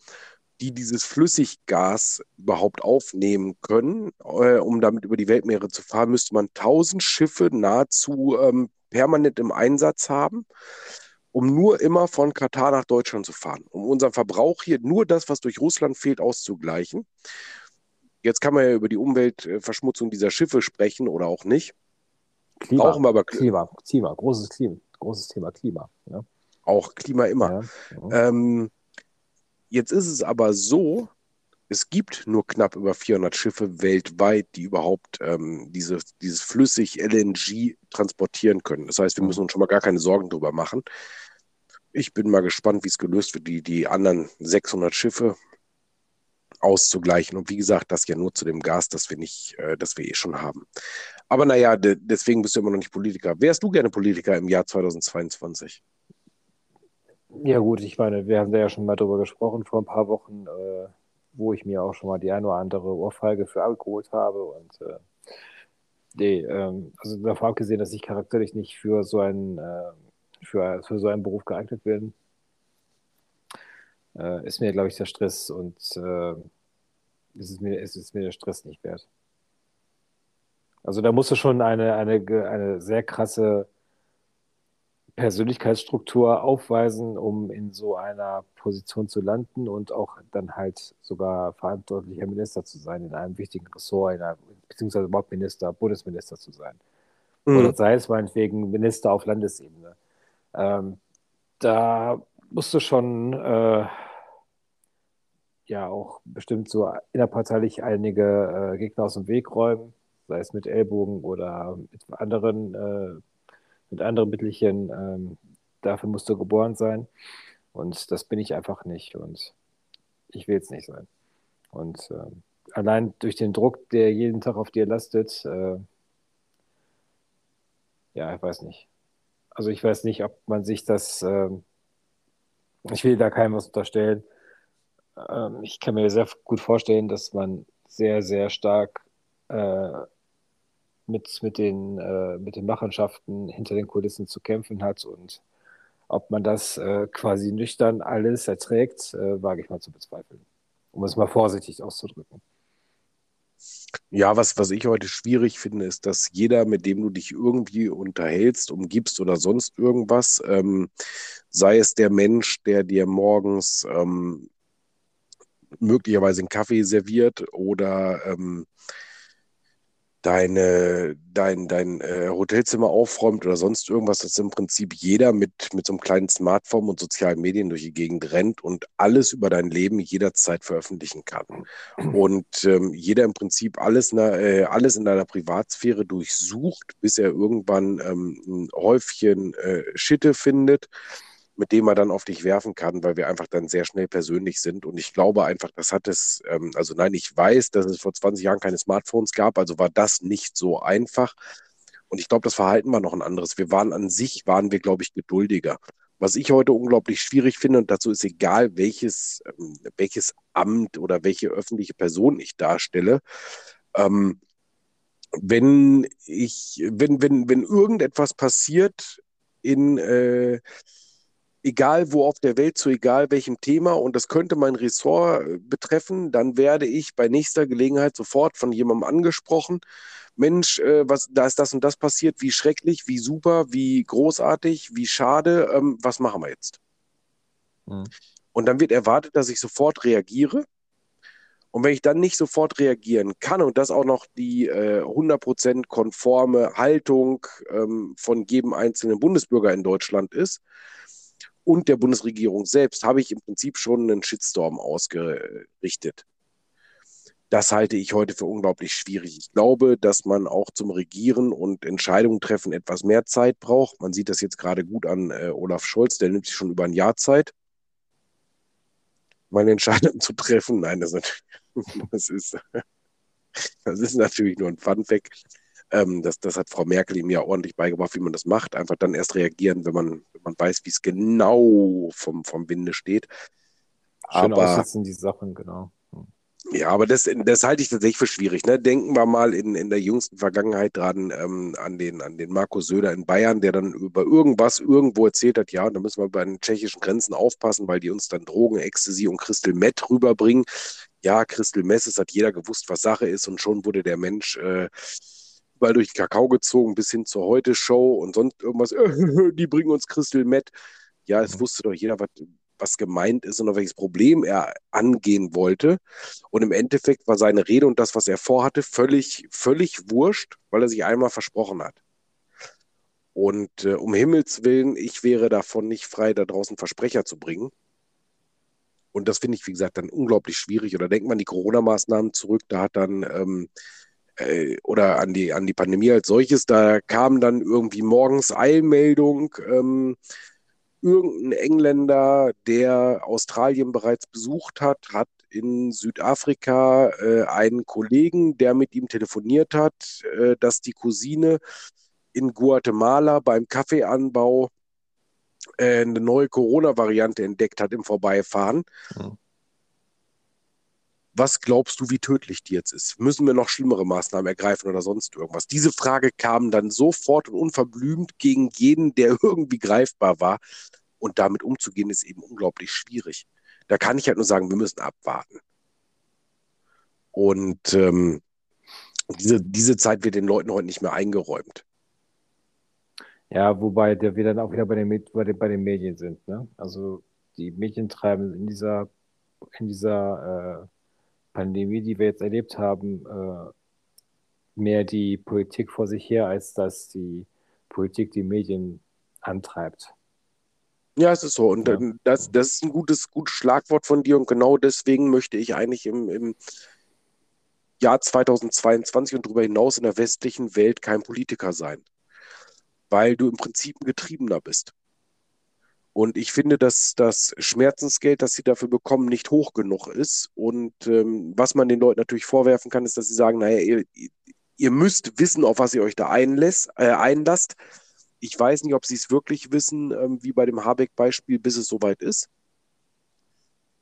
die dieses Flüssiggas überhaupt aufnehmen können. Äh, um damit über die Weltmeere zu fahren, müsste man 1000 Schiffe nahezu ähm, permanent im Einsatz haben, um nur immer von Katar nach Deutschland zu fahren, um unseren Verbrauch hier nur das, was durch Russland fehlt, auszugleichen. Jetzt kann man ja über die Umweltverschmutzung dieser Schiffe sprechen oder auch nicht. Klima, Brauchen wir aber Klima, Klima, großes Klima, großes Thema Klima. Ja. Auch Klima immer. Ja. Ähm, Jetzt ist es aber so, es gibt nur knapp über 400 Schiffe weltweit, die überhaupt ähm, diese, dieses flüssig LNG transportieren können. Das heißt, wir müssen uns schon mal gar keine Sorgen darüber machen. Ich bin mal gespannt, wie es gelöst wird, die, die anderen 600 Schiffe. auszugleichen. Und wie gesagt, das ja nur zu dem Gas, das wir nicht, äh, das wir eh schon haben. Aber naja, de deswegen bist du immer noch nicht Politiker. Wärst du gerne Politiker im Jahr 2022? Ja, gut, ich meine, wir haben da ja schon mal drüber gesprochen vor ein paar Wochen, äh, wo ich mir auch schon mal die eine oder andere Ohrfeige für abgeholt habe. Und äh, nee, ähm, also davon abgesehen, dass ich charakterlich nicht für so einen, äh, für, für so einen Beruf geeignet bin, äh, ist mir, glaube ich, der Stress und äh, ist es mir, ist es mir der Stress nicht wert. Also da musst du schon eine, eine, eine sehr krasse Persönlichkeitsstruktur aufweisen, um in so einer Position zu landen und auch dann halt sogar verantwortlicher Minister zu sein in einem wichtigen Ressort, einer, beziehungsweise überhaupt Minister, Bundesminister zu sein. Mhm. Oder sei es meinetwegen Minister auf Landesebene. Ähm, da musst du schon äh, ja auch bestimmt so innerparteilich einige äh, Gegner aus dem Weg räumen, sei es mit Ellbogen oder mit anderen, äh, mit anderen Mittelchen. Ähm, dafür musst du geboren sein. Und das bin ich einfach nicht. Und ich will es nicht sein. Und äh, allein durch den Druck, der jeden Tag auf dir lastet, äh, ja, ich weiß nicht. Also ich weiß nicht, ob man sich das, äh, ich will da keinem was unterstellen, ähm, ich kann mir sehr gut vorstellen, dass man sehr, sehr stark äh, mit, mit, den, äh, mit den Machenschaften hinter den Kulissen zu kämpfen hat und ob man das äh, quasi nüchtern alles erträgt, äh, wage ich mal zu bezweifeln, um es mal vorsichtig auszudrücken. Ja, was, was ich heute schwierig finde, ist, dass jeder, mit dem du dich irgendwie unterhältst, umgibst oder sonst irgendwas, ähm, sei es der Mensch, der dir morgens ähm, möglicherweise einen Kaffee serviert oder ähm, deine, dein, dein äh, Hotelzimmer aufräumt oder sonst irgendwas, dass im Prinzip jeder mit, mit so einem kleinen Smartphone und sozialen Medien durch die Gegend rennt und alles über dein Leben jederzeit veröffentlichen kann. Und ähm, jeder im Prinzip alles, na, äh, alles in deiner Privatsphäre durchsucht, bis er irgendwann ähm, ein Häufchen äh, Schitte findet mit dem man dann auf dich werfen kann, weil wir einfach dann sehr schnell persönlich sind. Und ich glaube einfach, das hat es, ähm, also nein, ich weiß, dass es vor 20 Jahren keine Smartphones gab, also war das nicht so einfach. Und ich glaube, das Verhalten war noch ein anderes. Wir waren an sich, waren wir, glaube ich, geduldiger. Was ich heute unglaublich schwierig finde, und dazu ist egal, welches, ähm, welches Amt oder welche öffentliche Person ich darstelle, ähm, wenn ich, wenn, wenn, wenn irgendetwas passiert in, äh, egal wo auf der Welt, zu egal welchem Thema und das könnte mein Ressort äh, betreffen, dann werde ich bei nächster Gelegenheit sofort von jemandem angesprochen. Mensch, äh, was, da ist das und das passiert, wie schrecklich, wie super, wie großartig, wie schade, ähm, was machen wir jetzt? Mhm. Und dann wird erwartet, dass ich sofort reagiere. Und wenn ich dann nicht sofort reagieren kann und das auch noch die äh, 100% konforme Haltung ähm, von jedem einzelnen Bundesbürger in Deutschland ist, und der Bundesregierung selbst habe ich im Prinzip schon einen Shitstorm ausgerichtet. Das halte ich heute für unglaublich schwierig. Ich glaube, dass man auch zum Regieren und Entscheidungen treffen etwas mehr Zeit braucht. Man sieht das jetzt gerade gut an äh, Olaf Scholz, der nimmt sich schon über ein Jahr Zeit, meine Entscheidung *laughs* zu treffen. Nein, das, *laughs* das, ist, *laughs* das ist natürlich nur ein Fun-Fact. Ähm, das, das hat Frau Merkel ihm ja ordentlich beigebracht, wie man das macht. Einfach dann erst reagieren, wenn man, wenn man weiß, wie es genau vom, vom Winde steht. Schön aber, aussitzen die Sachen, genau. Hm. Ja, aber das, das halte ich tatsächlich für schwierig. Ne? Denken wir mal in, in der jüngsten Vergangenheit dran ähm, an, den, an den Markus Söder in Bayern, der dann über irgendwas irgendwo erzählt hat, ja, da müssen wir bei den tschechischen Grenzen aufpassen, weil die uns dann Drogen, Ecstasy und Crystal Meth rüberbringen. Ja, Crystal Meth, es hat jeder gewusst, was Sache ist und schon wurde der Mensch äh, überall durch Kakao gezogen bis hin zur Heute-Show und sonst irgendwas. *laughs* die bringen uns Crystal Met. Ja, es mhm. wusste doch jeder, was, was gemeint ist und auf welches Problem er angehen wollte. Und im Endeffekt war seine Rede und das, was er vorhatte, völlig, völlig wurscht, weil er sich einmal versprochen hat. Und äh, um Himmels Willen, ich wäre davon nicht frei, da draußen Versprecher zu bringen. Und das finde ich, wie gesagt, dann unglaublich schwierig. Oder denkt man die Corona-Maßnahmen zurück, da hat dann ähm, äh, oder an die, an die Pandemie als solches, da kam dann irgendwie morgens Eilmeldung, ähm, irgendein Engländer, der Australien bereits besucht hat, hat in Südafrika äh, einen Kollegen, der mit ihm telefoniert hat, äh, dass die Cousine in Guatemala beim Kaffeeanbau äh, eine neue Corona-Variante entdeckt hat im Vorbeifahren. Mhm. Was glaubst du, wie tödlich die jetzt ist? Müssen wir noch schlimmere Maßnahmen ergreifen oder sonst irgendwas? Diese Frage kam dann sofort und unverblümt gegen jeden, der *laughs* irgendwie greifbar war. Und damit umzugehen, ist eben unglaublich schwierig. Da kann ich halt nur sagen, wir müssen abwarten. Und ähm, diese, diese Zeit wird den Leuten heute nicht mehr eingeräumt. Ja, wobei wir dann auch wieder bei den, bei den, bei den Medien sind. Ne? Also die Medien treiben in dieser, in dieser äh, Pandemie, die wir jetzt erlebt haben, äh, mehr die Politik vor sich her, als dass die Politik die Medien antreibt. Ja, es ist so. Und ja. das, das ist ein gutes, gutes Schlagwort von dir. Und genau deswegen möchte ich eigentlich im, im Jahr 2022 und darüber hinaus in der westlichen Welt kein Politiker sein. Weil du im Prinzip ein Getriebener bist. Und ich finde, dass das Schmerzensgeld, das sie dafür bekommen, nicht hoch genug ist. Und ähm, was man den Leuten natürlich vorwerfen kann, ist, dass sie sagen, naja, ihr, ihr müsst wissen, auf was ihr euch da einlässt, äh, einlasst. Ich weiß nicht, ob sie es wirklich wissen, ähm, wie bei dem Habeck-Beispiel, bis es soweit ist.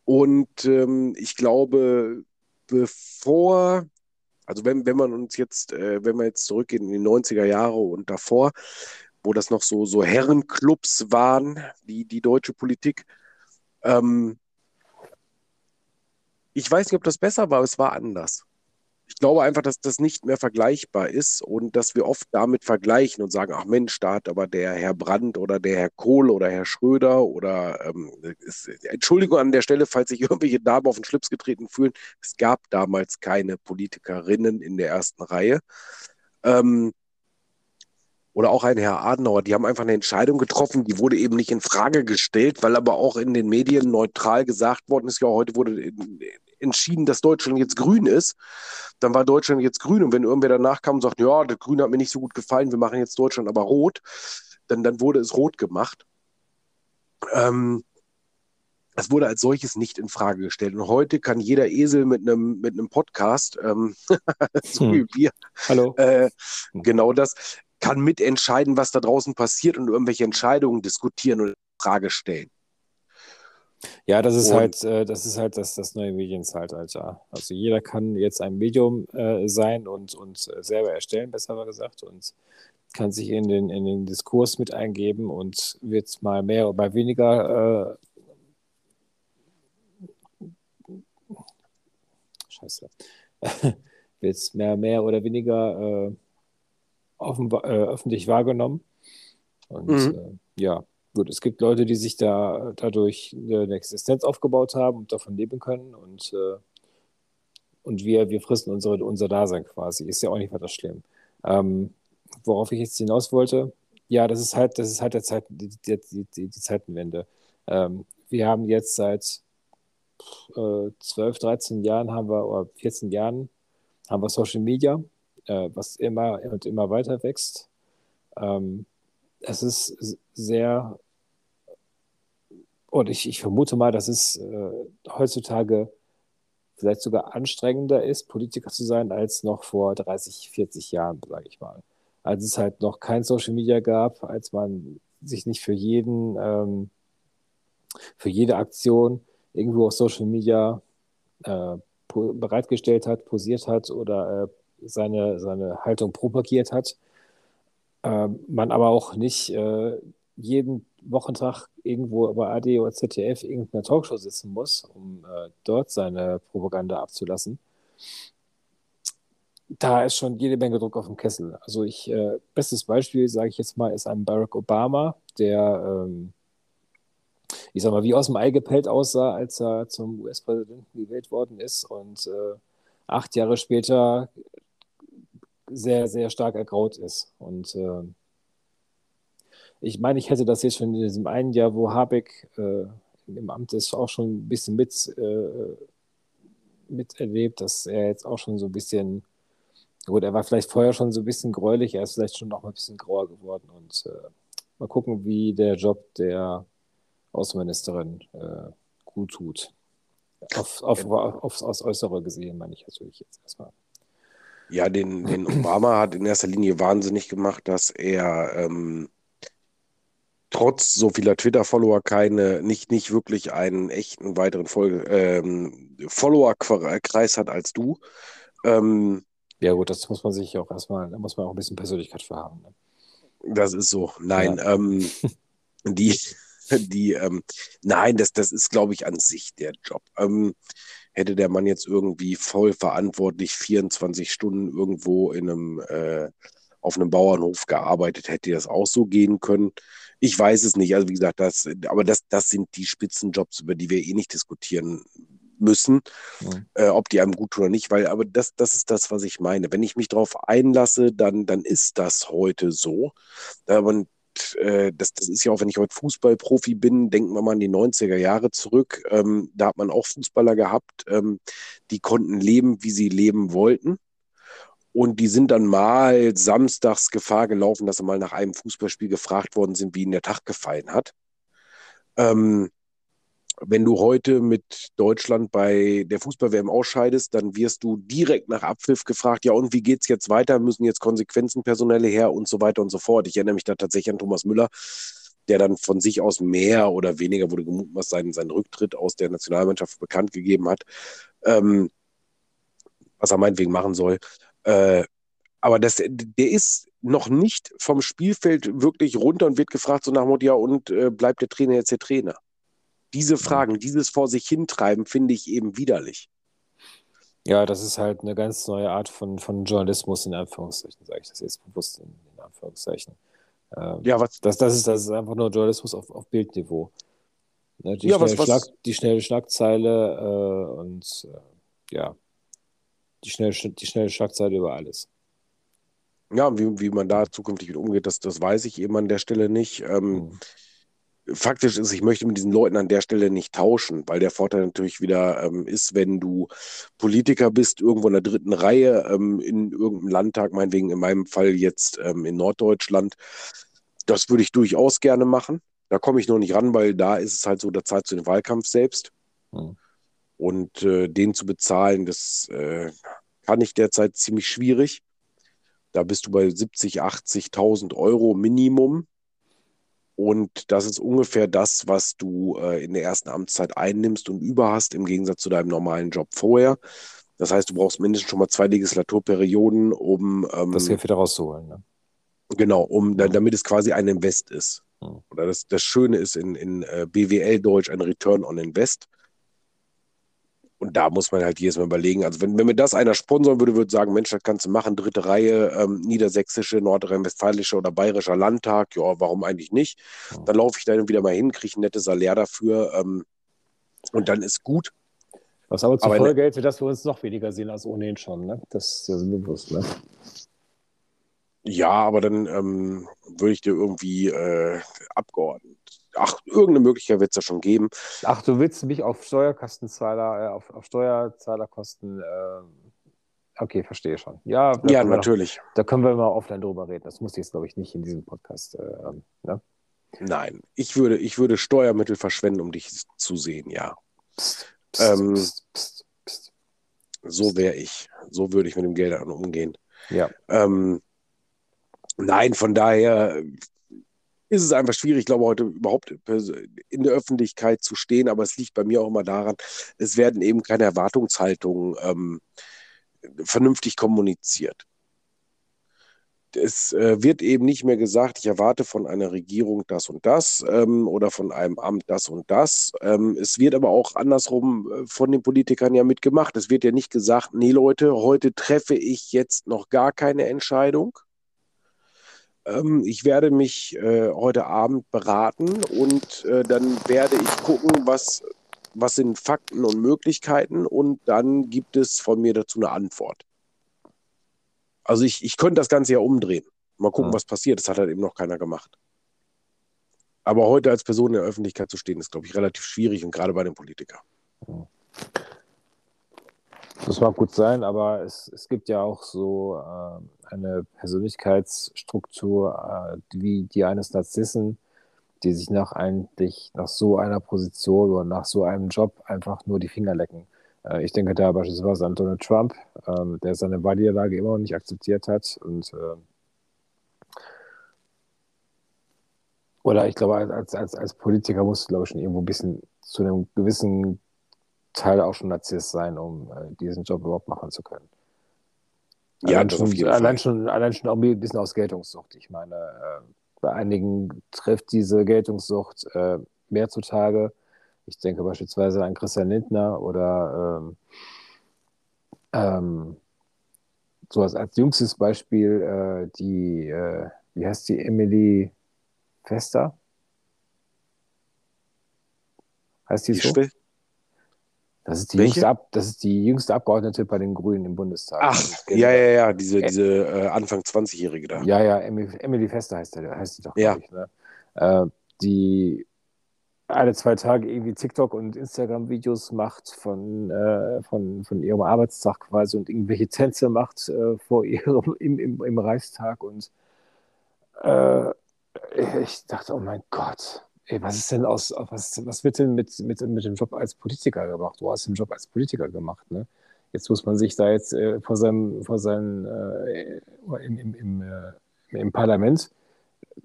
Und ähm, ich glaube, bevor, also wenn, wenn man uns jetzt, äh, wenn wir jetzt zurückgehen in die 90er Jahre und davor, wo das noch so, so Herrenclubs waren, die, die deutsche Politik, ähm, ich weiß nicht, ob das besser war, aber es war anders. Ich glaube einfach, dass das nicht mehr vergleichbar ist und dass wir oft damit vergleichen und sagen, ach Mensch, da hat aber der Herr Brandt oder der Herr Kohl oder Herr Schröder oder ähm, ist, Entschuldigung an der Stelle, falls sich *laughs* irgendwelche Damen auf den Schlips getreten fühlen, es gab damals keine Politikerinnen in der ersten Reihe. Ähm, oder auch ein Herr Adenauer, die haben einfach eine Entscheidung getroffen, die wurde eben nicht in Frage gestellt, weil aber auch in den Medien neutral gesagt worden ist, ja, heute wurde entschieden, dass Deutschland jetzt grün ist, dann war Deutschland jetzt grün. Und wenn irgendwer danach kam und sagt, ja, das Grün hat mir nicht so gut gefallen, wir machen jetzt Deutschland aber rot, dann, dann wurde es rot gemacht. Ähm, es wurde als solches nicht in Frage gestellt. Und heute kann jeder Esel mit einem, mit einem Podcast, ähm, *laughs* so hm. wie wir, Hallo. Äh, genau das, kann mitentscheiden, was da draußen passiert und irgendwelche Entscheidungen diskutieren und Frage stellen. Ja, das ist und, halt, äh, das ist halt das, das neue Medienzeitalter. Also jeder kann jetzt ein Medium äh, sein und, und äh, selber erstellen, besser gesagt, und kann sich in den, in den Diskurs mit eingeben und wird mal mehr oder mal weniger äh, *laughs* Scheiße. *laughs* wird mehr, mehr oder weniger äh, offen, äh, öffentlich wahrgenommen. Und mhm. ja, gut, es gibt Leute, die sich da dadurch eine Existenz aufgebaut haben und davon leben können und, äh, und wir, wir fristen unsere, unser Dasein quasi. Ist ja auch nicht weiter schlimm. Ähm, worauf ich jetzt hinaus wollte, ja, das ist halt, das ist halt der Zeit, die, die, die, die Zeitenwende. Ähm, wir haben jetzt seit äh, 12, 13 Jahren haben wir, oder 14 Jahren haben wir Social Media, äh, was immer und immer weiter wächst. Ähm, es ist sehr, und ich, ich vermute mal, dass es äh, heutzutage vielleicht sogar anstrengender ist, Politiker zu sein, als noch vor 30, 40 Jahren, sage ich mal. Als es halt noch kein Social Media gab, als man sich nicht für jeden, ähm, für jede Aktion irgendwo auf Social Media äh, bereitgestellt hat, posiert hat oder äh, seine, seine Haltung propagiert hat äh, man aber auch nicht äh, jeden Wochentag irgendwo bei AD oder ZDF irgendeiner Talkshow sitzen muss, um äh, dort seine Propaganda abzulassen. Da ist schon jede Menge Druck auf dem Kessel. Also ich, äh, bestes Beispiel, sage ich jetzt mal, ist ein Barack Obama, der, ähm, ich sag mal, wie aus dem Ei gepellt aussah, als er zum US-Präsidenten gewählt worden ist und äh, acht Jahre später sehr, sehr stark ergraut ist. Und äh, ich meine, ich hätte das jetzt schon in diesem einen Jahr, wo Habeck äh, im Amt ist, auch schon ein bisschen mit, äh, miterlebt, dass er jetzt auch schon so ein bisschen, gut, er war vielleicht vorher schon so ein bisschen gräulich, er ist vielleicht schon noch mal ein bisschen grauer geworden. Und äh, mal gucken, wie der Job der Außenministerin äh, gut tut. Auf, auf, aufs, aufs Äußere gesehen, meine ich natürlich jetzt erstmal. Ja, den, den Obama hat in erster Linie wahnsinnig gemacht, dass er ähm, trotz so vieler Twitter-Follower keine, nicht, nicht wirklich einen echten weiteren ähm, Follower-Kreis hat als du. Ähm, ja, gut, das muss man sich auch erstmal, da muss man auch ein bisschen Persönlichkeit für haben. Ne? Das ist so. Nein, ja. ähm, *laughs* die, die, ähm, nein, das, das ist, glaube ich, an sich der Job. Ähm, hätte der Mann jetzt irgendwie voll verantwortlich 24 Stunden irgendwo in einem, äh, auf einem Bauernhof gearbeitet, hätte das auch so gehen können. Ich weiß es nicht. Also wie gesagt, das, aber das, das sind die Spitzenjobs, über die wir eh nicht diskutieren müssen, ja. äh, ob die einem gut tun oder nicht, weil aber das, das ist das, was ich meine. Wenn ich mich darauf einlasse, dann, dann ist das heute so. Aber äh, das, das ist ja auch, wenn ich heute Fußballprofi bin, denken wir mal an die 90er Jahre zurück. Ähm, da hat man auch Fußballer gehabt, ähm, die konnten leben, wie sie leben wollten. Und die sind dann mal samstags Gefahr gelaufen, dass sie mal nach einem Fußballspiel gefragt worden sind, wie ihnen der Tag gefallen hat. Ähm, wenn du heute mit Deutschland bei der Fußball-WM ausscheidest, dann wirst du direkt nach Abpfiff gefragt, ja und wie geht's jetzt weiter? Müssen jetzt Konsequenzen personelle her und so weiter und so fort. Ich erinnere mich da tatsächlich an Thomas Müller, der dann von sich aus mehr oder weniger, wurde gemutmaßt, seinen, seinen Rücktritt aus der Nationalmannschaft bekannt gegeben hat, ähm, was er meinetwegen machen soll. Äh, aber das, der ist noch nicht vom Spielfeld wirklich runter und wird gefragt, so nach Motto, ja, und äh, bleibt der Trainer jetzt der Trainer? Diese Fragen, dieses vor sich hintreiben, finde ich eben widerlich. Ja, das ist halt eine ganz neue Art von, von Journalismus, in Anführungszeichen, sage ich das jetzt bewusst in, in Anführungszeichen. Ähm, ja, was? Das, das, ist, das ist einfach nur Journalismus auf, auf Bildniveau. Ne, die, ja, schnelle was, was? Schlag, die schnelle Schlagzeile äh, und äh, ja, die schnelle, die schnelle Schlagzeile über alles. Ja, wie, wie man da zukünftig mit umgeht, das, das weiß ich eben an der Stelle nicht. Ähm, mhm faktisch ist, ich möchte mit diesen Leuten an der Stelle nicht tauschen, weil der Vorteil natürlich wieder ähm, ist, wenn du Politiker bist, irgendwo in der dritten Reihe, ähm, in irgendeinem Landtag, meinetwegen in meinem Fall jetzt ähm, in Norddeutschland. Das würde ich durchaus gerne machen. Da komme ich noch nicht ran, weil da ist es halt so, da zahlt du den Wahlkampf selbst. Mhm. Und äh, den zu bezahlen, das äh, kann ich derzeit ziemlich schwierig. Da bist du bei 70, 80.000 Euro Minimum und das ist ungefähr das, was du äh, in der ersten Amtszeit einnimmst und über hast, im Gegensatz zu deinem normalen Job vorher. Das heißt, du brauchst mindestens schon mal zwei Legislaturperioden, um ähm, das Geld wieder rauszuholen. Ne? Genau, um, ja. damit es quasi ein Invest ist. Ja. Oder das, das Schöne ist in, in äh, BWL-Deutsch ein Return on Invest. Und da muss man halt jedes Mal überlegen. Also, wenn, wenn mir das einer sponsoren würde, würde ich sagen: Mensch, das kannst du machen, dritte Reihe, ähm, niedersächsische, nordrhein-westfälische oder bayerischer Landtag. Ja, warum eigentlich nicht? Dann laufe ich da wieder mal hin, kriege ein nettes Salär dafür ähm, und dann ist gut. Was aber zur aber Folge hätte, dass wir uns noch weniger sehen als ohnehin schon. Ne? Das ist ja so bewusst. Ne? Ja, aber dann ähm, würde ich dir irgendwie äh, Abgeordneten ach, irgendeine Möglichkeit wird es ja schon geben. Ach, du willst mich auf Steuerkostenzahler, äh, auf, auf Steuerzahlerkosten, äh, okay, verstehe schon. Ja, ja natürlich. Noch, da können wir mal offline drüber reden. Das muss ich jetzt, glaube ich, nicht in diesem Podcast. Äh, ne? Nein, ich würde, ich würde Steuermittel verschwenden, um dich zu sehen, ja. Psst, psst, ähm, psst, so wäre ich. So würde ich mit dem Geld umgehen. Ja. Ähm, nein, von daher ist es einfach schwierig, ich glaube, heute überhaupt in der Öffentlichkeit zu stehen. Aber es liegt bei mir auch immer daran, es werden eben keine Erwartungshaltungen ähm, vernünftig kommuniziert. Es äh, wird eben nicht mehr gesagt, ich erwarte von einer Regierung das und das ähm, oder von einem Amt das und das. Ähm, es wird aber auch andersrum äh, von den Politikern ja mitgemacht. Es wird ja nicht gesagt, nee Leute, heute treffe ich jetzt noch gar keine Entscheidung ähm, ich werde mich äh, heute Abend beraten und äh, dann werde ich gucken, was, was sind Fakten und Möglichkeiten und dann gibt es von mir dazu eine Antwort. Also ich, ich könnte das Ganze ja umdrehen. Mal gucken, ja. was passiert. Das hat halt eben noch keiner gemacht. Aber heute als Person in der Öffentlichkeit zu stehen, ist, glaube ich, relativ schwierig und gerade bei den Politikern. Das mag gut sein, aber es, es gibt ja auch so äh, eine Persönlichkeitsstruktur äh, wie die eines Narzissen, die sich nach eigentlich nach so einer Position oder nach so einem Job einfach nur die Finger lecken. Äh, ich denke da beispielsweise an Donald Trump, ähm, der seine Wahlniederlage immer noch nicht akzeptiert hat und äh, oder ich glaube, als, als, als Politiker musst du, glaube ich, schon irgendwo ein bisschen zu einem gewissen Teil auch schon Narzisst sein, um äh, diesen Job überhaupt machen zu können. Ja, allein, schon, allein, schon, allein schon auch ein bisschen aus Geltungssucht. Ich meine, äh, bei einigen trifft diese Geltungssucht äh, mehr zutage. Ich denke beispielsweise an Christian Lindner oder ähm, ähm, so als, als jüngstes Beispiel äh, die, äh, wie heißt die, Emily Fester? Heißt die, die so? Das ist, die jüngste Ab, das ist die jüngste Abgeordnete bei den Grünen im Bundestag. Ach, ja, ja, ja, diese, äh, diese äh, Anfang 20-Jährige da. Ja, ja, Emily Fester heißt, der, heißt die doch, ja. Ich, ne? äh, die alle zwei Tage irgendwie TikTok und Instagram-Videos macht von, äh, von, von ihrem Arbeitstag quasi und irgendwelche Tänze macht äh, vor ihrem *laughs* im, im, im Reichstag und äh, ich dachte, oh mein Gott, ey, was ist denn aus, was, was wird denn mit, mit, mit dem Job als Politiker gemacht? Du hast den Job als Politiker gemacht, ne? Jetzt muss man sich da jetzt äh, vor seinem, vor seinem äh, im, im, im, äh, im Parlament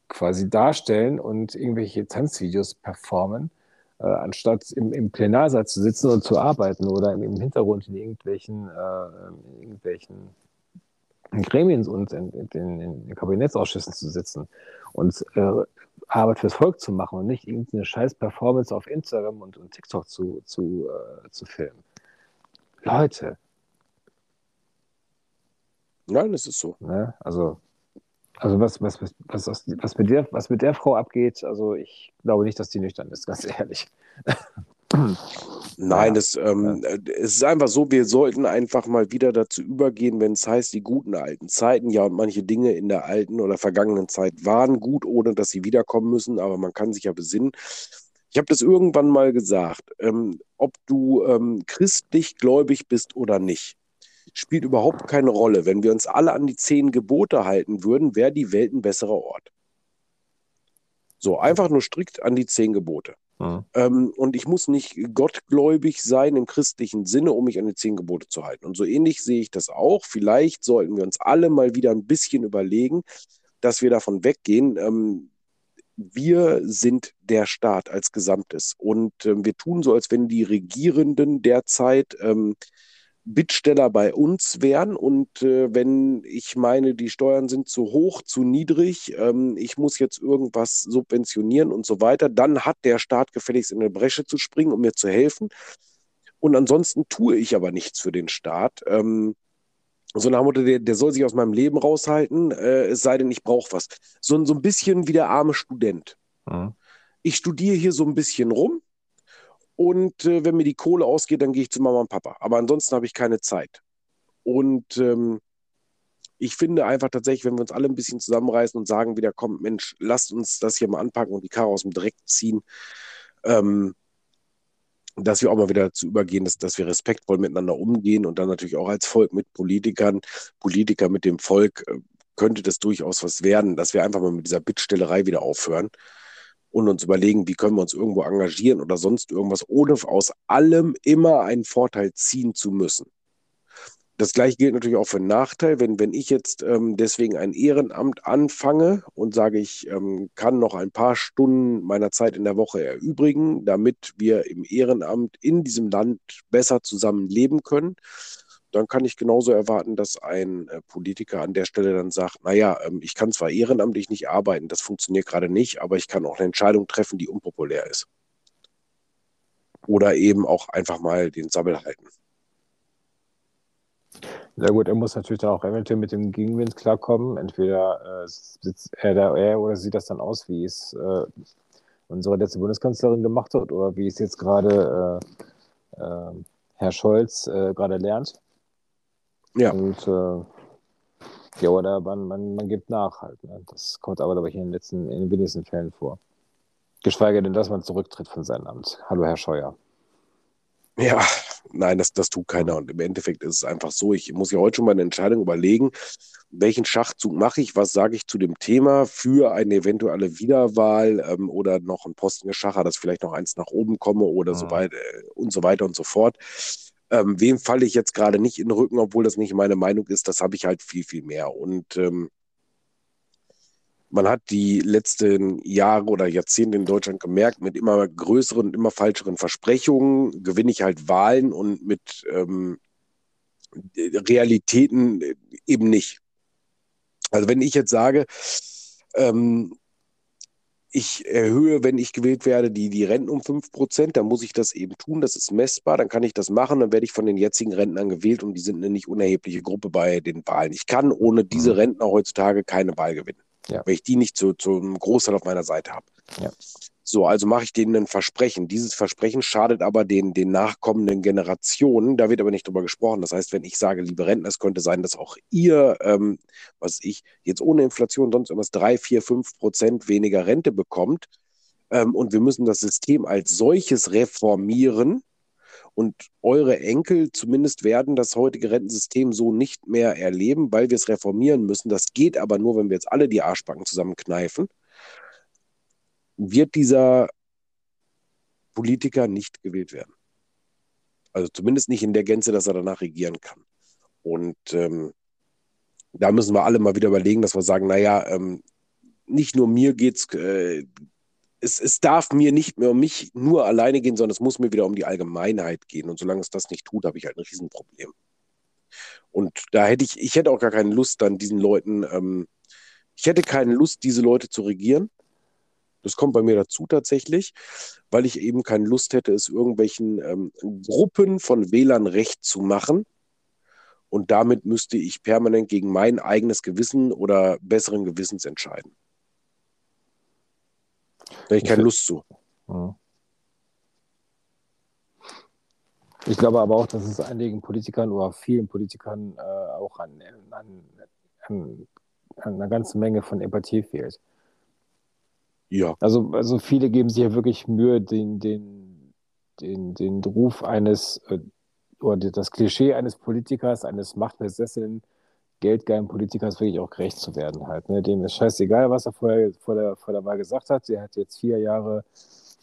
quasi darstellen und irgendwelche Tanzvideos performen, äh, anstatt im, im Plenarsaal zu sitzen und zu arbeiten oder im, im Hintergrund in irgendwelchen, äh, in irgendwelchen Gremien und in, in, in, Kabinettsausschüssen zu sitzen und äh, Arbeit fürs Volk zu machen und nicht irgendeine scheiß Performance auf Instagram und, und TikTok zu, zu, äh, zu filmen. Leute. Nein, es ist so. Ne? Also, also was, was, was, was, was, mit der, was mit der Frau abgeht, also ich glaube nicht, dass die nüchtern ist, *laughs* ganz ehrlich. Nein, ja. es, ähm, ja. es ist einfach so, wir sollten einfach mal wieder dazu übergehen, wenn es heißt, die guten alten Zeiten, ja, und manche Dinge in der alten oder vergangenen Zeit waren gut, ohne dass sie wiederkommen müssen, aber man kann sich ja besinnen. Ich habe das irgendwann mal gesagt, ähm, ob du ähm, christlich gläubig bist oder nicht, spielt überhaupt keine Rolle. Wenn wir uns alle an die zehn Gebote halten würden, wäre die Welt ein besserer Ort. So, einfach nur strikt an die zehn Gebote. Ähm, und ich muss nicht gottgläubig sein im christlichen Sinne, um mich an die zehn Gebote zu halten. Und so ähnlich sehe ich das auch. Vielleicht sollten wir uns alle mal wieder ein bisschen überlegen, dass wir davon weggehen. Ähm, wir sind der Staat als Gesamtes. Und ähm, wir tun so, als wenn die Regierenden derzeit ähm, Bittsteller bei uns wären und äh, wenn ich meine, die Steuern sind zu hoch, zu niedrig, ähm, ich muss jetzt irgendwas subventionieren und so weiter, dann hat der Staat gefälligst in eine Bresche zu springen, um mir zu helfen. Und ansonsten tue ich aber nichts für den Staat. Ähm, so nach Motto, der, der soll sich aus meinem Leben raushalten, äh, es sei denn, ich brauche was. So, so ein bisschen wie der arme Student. Mhm. Ich studiere hier so ein bisschen rum, und äh, wenn mir die Kohle ausgeht, dann gehe ich zu Mama und Papa. Aber ansonsten habe ich keine Zeit. Und ähm, ich finde einfach tatsächlich, wenn wir uns alle ein bisschen zusammenreißen und sagen wieder, komm, Mensch, lasst uns das hier mal anpacken und die Karre aus dem Dreck ziehen, ähm, dass wir auch mal wieder dazu übergehen, dass, dass wir respektvoll miteinander umgehen und dann natürlich auch als Volk mit Politikern, Politiker mit dem Volk, äh, könnte das durchaus was werden, dass wir einfach mal mit dieser Bittstellerei wieder aufhören und uns überlegen, wie können wir uns irgendwo engagieren oder sonst irgendwas, ohne aus allem immer einen Vorteil ziehen zu müssen. Das gleiche gilt natürlich auch für einen Nachteil, wenn, wenn ich jetzt ähm, deswegen ein Ehrenamt anfange und sage, ich ähm, kann noch ein paar Stunden meiner Zeit in der Woche erübrigen, damit wir im Ehrenamt in diesem Land besser zusammen leben können, dann kann ich genauso erwarten, dass ein äh, Politiker an der Stelle dann sagt, naja, ähm, ich kann zwar ehrenamtlich nicht arbeiten, das funktioniert gerade nicht, aber ich kann auch eine Entscheidung treffen, die unpopulär ist. Oder eben auch einfach mal den Sabbel halten. Sehr gut, er muss natürlich da auch eventuell mit dem Gegenwind klarkommen. Entweder äh, sitzt er da er oder sieht das dann aus, wie es äh, unsere letzte Bundeskanzlerin gemacht hat oder wie es jetzt gerade äh, äh Herr Scholz äh, gerade lernt. Ja. Und äh, ja, oder man, man, man gibt nach halt. Ne? Das kommt aber, glaube ich, in den letzten, in den wenigsten Fällen vor. Geschweige denn, dass man zurücktritt von seinem Amt. Hallo, Herr Scheuer. Ja, Nein, das, das tut keiner. Und im Endeffekt ist es einfach so, ich muss ja heute schon mal eine Entscheidung überlegen, welchen Schachzug mache ich, was sage ich zu dem Thema für eine eventuelle Wiederwahl ähm, oder noch ein Postengeschacher, dass vielleicht noch eins nach oben komme oder mhm. so weiter und so weiter und so fort. Ähm, wem falle ich jetzt gerade nicht in den Rücken, obwohl das nicht meine Meinung ist, das habe ich halt viel, viel mehr. Und ähm, man hat die letzten Jahre oder Jahrzehnte in Deutschland gemerkt, mit immer größeren und immer falscheren Versprechungen gewinne ich halt Wahlen und mit ähm, Realitäten eben nicht. Also wenn ich jetzt sage, ähm, ich erhöhe, wenn ich gewählt werde, die, die Renten um 5%, dann muss ich das eben tun, das ist messbar, dann kann ich das machen, dann werde ich von den jetzigen Rentnern gewählt und die sind eine nicht unerhebliche Gruppe bei den Wahlen. Ich kann ohne diese mhm. Rentner heutzutage keine Wahl gewinnen, ja. weil ich die nicht zu, zu einem Großteil auf meiner Seite habe. Ja. So, also mache ich denen ein Versprechen. Dieses Versprechen schadet aber den, den nachkommenden Generationen. Da wird aber nicht drüber gesprochen. Das heißt, wenn ich sage, liebe Rentner, es könnte sein, dass auch ihr, ähm, was ich jetzt ohne Inflation sonst irgendwas drei, vier, fünf Prozent weniger Rente bekommt. Ähm, und wir müssen das System als solches reformieren. Und eure Enkel zumindest werden das heutige Rentensystem so nicht mehr erleben, weil wir es reformieren müssen. Das geht aber nur, wenn wir jetzt alle die Arschbacken zusammenkneifen wird dieser Politiker nicht gewählt werden. Also zumindest nicht in der Gänze, dass er danach regieren kann. Und ähm, da müssen wir alle mal wieder überlegen, dass wir sagen, naja, ähm, nicht nur mir geht's, äh, es, es darf mir nicht mehr um mich nur alleine gehen, sondern es muss mir wieder um die Allgemeinheit gehen. Und solange es das nicht tut, habe ich halt ein Riesenproblem. Und da hätte ich, ich hätte auch gar keine Lust, dann diesen Leuten, ähm, ich hätte keine Lust, diese Leute zu regieren. Das kommt bei mir dazu tatsächlich, weil ich eben keine Lust hätte, es irgendwelchen ähm, Gruppen von Wählern recht zu machen. Und damit müsste ich permanent gegen mein eigenes Gewissen oder besseren Gewissens entscheiden. Da habe ich keine Lust zu. Ich glaube aber auch, dass es einigen Politikern oder vielen Politikern äh, auch an, an, an, an einer ganzen Menge von Empathie fehlt. Ja. Also, also viele geben sich ja wirklich Mühe, den, den, den, den Ruf eines äh, oder das Klischee eines Politikers, eines machtbesessenen, geldgeilen Politikers wirklich auch gerecht zu werden halt. Ne? Dem ist scheißegal, was er vorher vor der, vor der Wahl gesagt hat. Er hat jetzt vier Jahre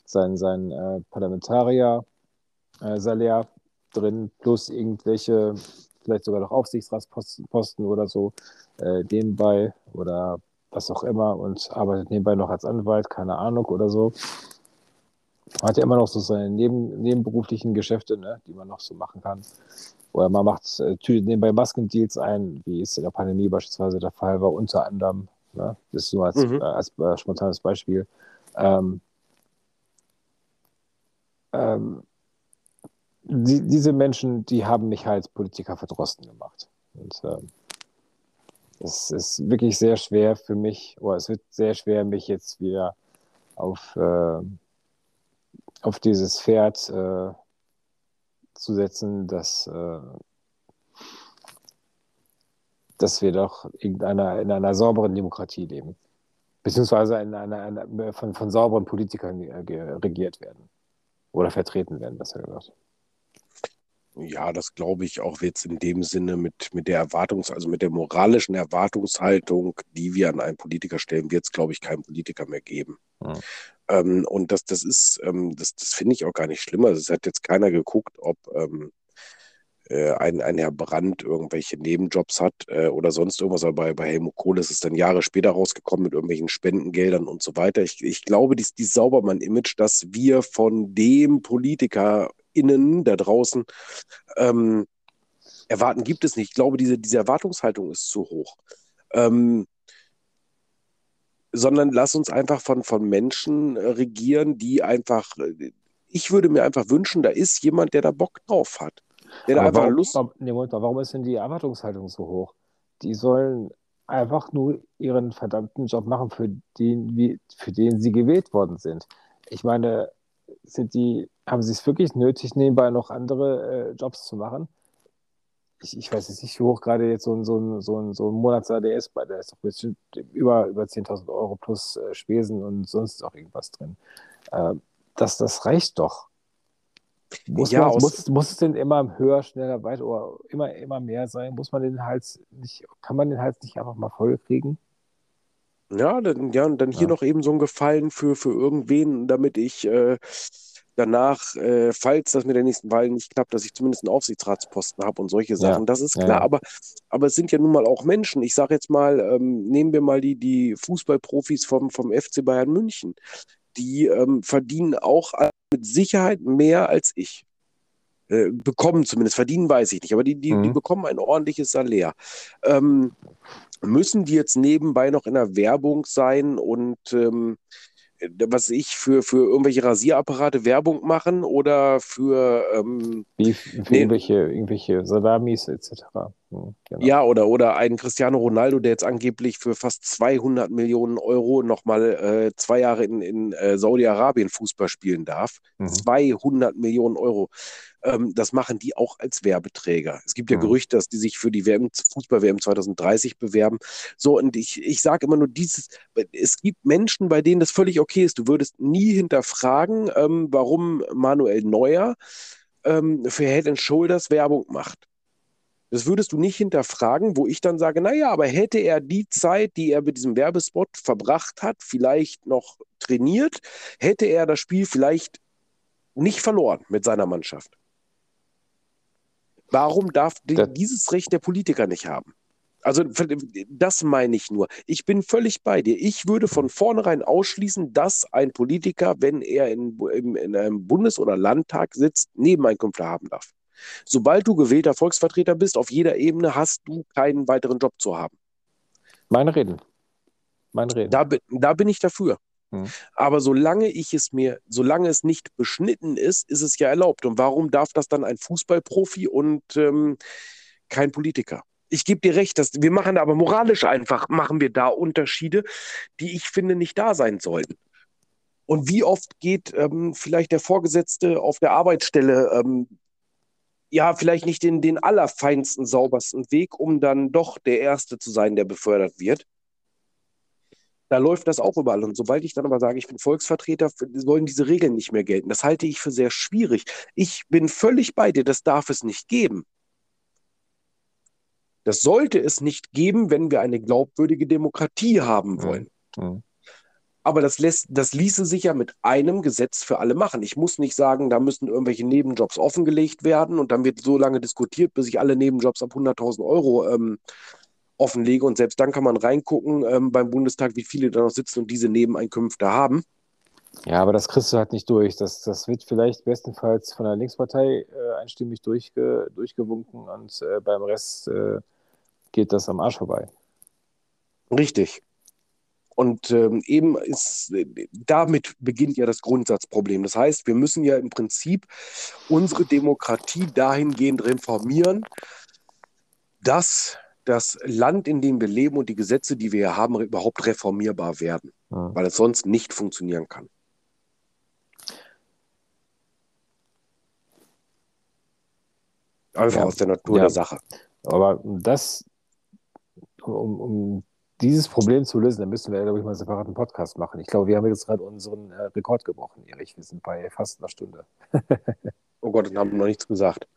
sein, sein äh, Parlamentarier-Salär äh, drin, plus irgendwelche, vielleicht sogar noch Aufsichtsratsposten oder so, äh, nebenbei oder was auch immer und arbeitet nebenbei noch als Anwalt, keine Ahnung oder so. Man hat ja immer noch so seine neben, nebenberuflichen Geschäfte, ne, die man noch so machen kann. Oder man macht äh, nebenbei Maskendeals ein, wie es in der Pandemie beispielsweise der Fall war, unter anderem. Ne? Das ist nur als, mhm. äh, als äh, spontanes Beispiel. Ähm, ähm, die, diese Menschen, die haben mich halt Politiker verdrossen gemacht. Und ähm, es ist wirklich sehr schwer für mich, oder es wird sehr schwer, mich jetzt wieder auf, äh, auf dieses Pferd äh, zu setzen, dass, äh, dass wir doch in einer, in einer sauberen Demokratie leben. Beziehungsweise in einer, einer, von, von sauberen Politikern äh, regiert werden. Oder vertreten werden, besser gesagt. Ja, das glaube ich auch jetzt in dem Sinne mit, mit der Erwartungs-, also mit der moralischen Erwartungshaltung, die wir an einen Politiker stellen, wird es, glaube ich, keinen Politiker mehr geben. Ja. Ähm, und das, das ist, ähm, das, das finde ich auch gar nicht schlimmer. Also es hat jetzt keiner geguckt, ob ähm, äh, ein, ein Herr Brandt irgendwelche Nebenjobs hat äh, oder sonst irgendwas. Aber bei, bei Helmut Kohl ist es dann Jahre später rausgekommen mit irgendwelchen Spendengeldern und so weiter. Ich, ich glaube, dieses, dieses Saubermann-Image, dass wir von dem Politiker innen da draußen ähm, erwarten, gibt es nicht. Ich glaube, diese, diese Erwartungshaltung ist zu hoch. Ähm, sondern lass uns einfach von, von Menschen äh, regieren, die einfach, äh, ich würde mir einfach wünschen, da ist jemand, der da Bock drauf hat. Der da einfach warum, Lust hat. Nee, warum ist denn die Erwartungshaltung so hoch? Die sollen einfach nur ihren verdammten Job machen, für den, wie, für den sie gewählt worden sind. Ich meine, sind die, haben sie es wirklich nötig, nebenbei noch andere äh, Jobs zu machen? Ich, ich, weiß jetzt nicht, wie hoch gerade jetzt so ein, so ein, so ein, so ein Monats-AD ist, bei der ist doch bestimmt über, über 10.000 Euro plus äh, Spesen und sonst auch irgendwas drin. Äh, das, das reicht doch. Muss, Ja, man, muss, muss es denn immer höher, schneller, weiter oder immer, immer mehr sein? Muss man den Hals nicht, kann man den Hals nicht einfach mal voll kriegen? Ja, dann, ja, und dann hier Ja. noch eben so ein Gefallen für, für irgendwen, damit ich äh, danach, äh, falls das mit der nächsten Wahl nicht klappt, dass ich zumindest einen Aufsichtsratsposten habe und solche Sachen. Das ist Ja, klar, ja. aber, aber es sind ja nun mal auch Menschen. Ich sage jetzt mal, ähm, nehmen wir mal die, die Fußballprofis vom, vom FC Bayern München. Die ähm, verdienen auch mit Sicherheit mehr als ich. Äh, bekommen zumindest, verdienen weiß ich nicht, aber die, die, die Mhm. bekommen ein ordentliches Salär. Ähm, müssen die jetzt nebenbei noch in der Werbung sein und ähm, was ich für, für irgendwelche Rasierapparate Werbung machen oder für ähm, Wie für Nee. irgendwelche, irgendwelche Salamis etc. Hm, genau. ja oder oder einen Cristiano Ronaldo, der jetzt angeblich für fast 200 Millionen Euro nochmal äh, zwei Jahre in, in äh, Saudi-Arabien Fußball spielen darf. Mhm. 200 Millionen Euro. Ähm, das machen die auch als Werbeträger. Es gibt ja Mhm. Gerüchte, dass die sich für die WM, Fußball-WM 2030 bewerben. So, und ich, ich sage immer nur dieses, es gibt Menschen, bei denen das völlig okay ist. Du würdest nie hinterfragen, ähm, warum Manuel Neuer ähm, für Head and Shoulders Werbung macht. Das würdest du nicht hinterfragen, wo ich dann sage, naja, aber hätte er die Zeit, die er mit diesem Werbespot verbracht hat, vielleicht noch trainiert, hätte er das Spiel vielleicht nicht verloren mit seiner Mannschaft. Warum darf Das- dieses Recht der Politiker nicht haben? Also das meine ich nur. Ich bin völlig bei dir. Ich würde von vornherein ausschließen, dass ein Politiker, wenn er in, in, in einem Bundes- oder Landtag sitzt, Nebeneinkünfte haben darf. Sobald du gewählter Volksvertreter bist, auf jeder Ebene hast du keinen weiteren Job zu haben. Meine Reden. Meine Reden. Da, da bin ich dafür. Mhm. Aber solange ich es mir, solange es nicht beschnitten ist, ist es ja erlaubt. Und warum darf das dann ein Fußballprofi und ähm, kein Politiker? Ich gebe dir recht, dass wir machen aber moralisch einfach, machen wir da Unterschiede, die ich finde nicht da sein sollten. Und wie oft geht ähm, vielleicht der Vorgesetzte auf der Arbeitsstelle ähm, ja vielleicht nicht den, den allerfeinsten, saubersten Weg, um dann doch der Erste zu sein, der befördert wird? Da läuft das auch überall. Und sobald ich dann aber sage, ich bin Volksvertreter, sollen diese Regeln nicht mehr gelten. Das halte ich für sehr schwierig. Ich bin völlig bei dir, das darf es nicht geben. Das sollte es nicht geben, wenn wir eine glaubwürdige Demokratie haben Mhm. wollen. Hm. Aber das, lässt, das ließe sich ja mit einem Gesetz für alle machen. Ich muss nicht sagen, da müssen irgendwelche Nebenjobs offengelegt werden und dann wird so lange diskutiert, bis ich alle Nebenjobs ab 100.000 Euro ähm, offenlege. Und selbst dann kann man reingucken ähm, beim Bundestag, wie viele da noch sitzen und diese Nebeneinkünfte haben. Ja, aber das kriegst du halt nicht durch. Das, das wird vielleicht bestenfalls von der Linkspartei äh, einstimmig durchge, durchgewunken und äh, beim Rest äh, geht das am Arsch vorbei. Richtig. Und ähm, eben ist, damit beginnt ja das Grundsatzproblem. Das heißt, wir müssen ja im Prinzip unsere Demokratie dahingehend reformieren, dass das Land, in dem wir leben und die Gesetze, die wir hier haben, überhaupt reformierbar werden, Hm. weil es sonst nicht funktionieren kann. Einfach Ja. aus der Natur Ja. der Sache. Aber um das, um, um dieses Problem zu lösen, dann müssen wir, glaube ich, mal einen separaten Podcast machen. Ich glaube, wir haben jetzt gerade unseren äh, Rekord gebrochen, Erich. Wir sind bei fast einer Stunde. *laughs* Oh Gott, dann haben wir noch nichts gesagt.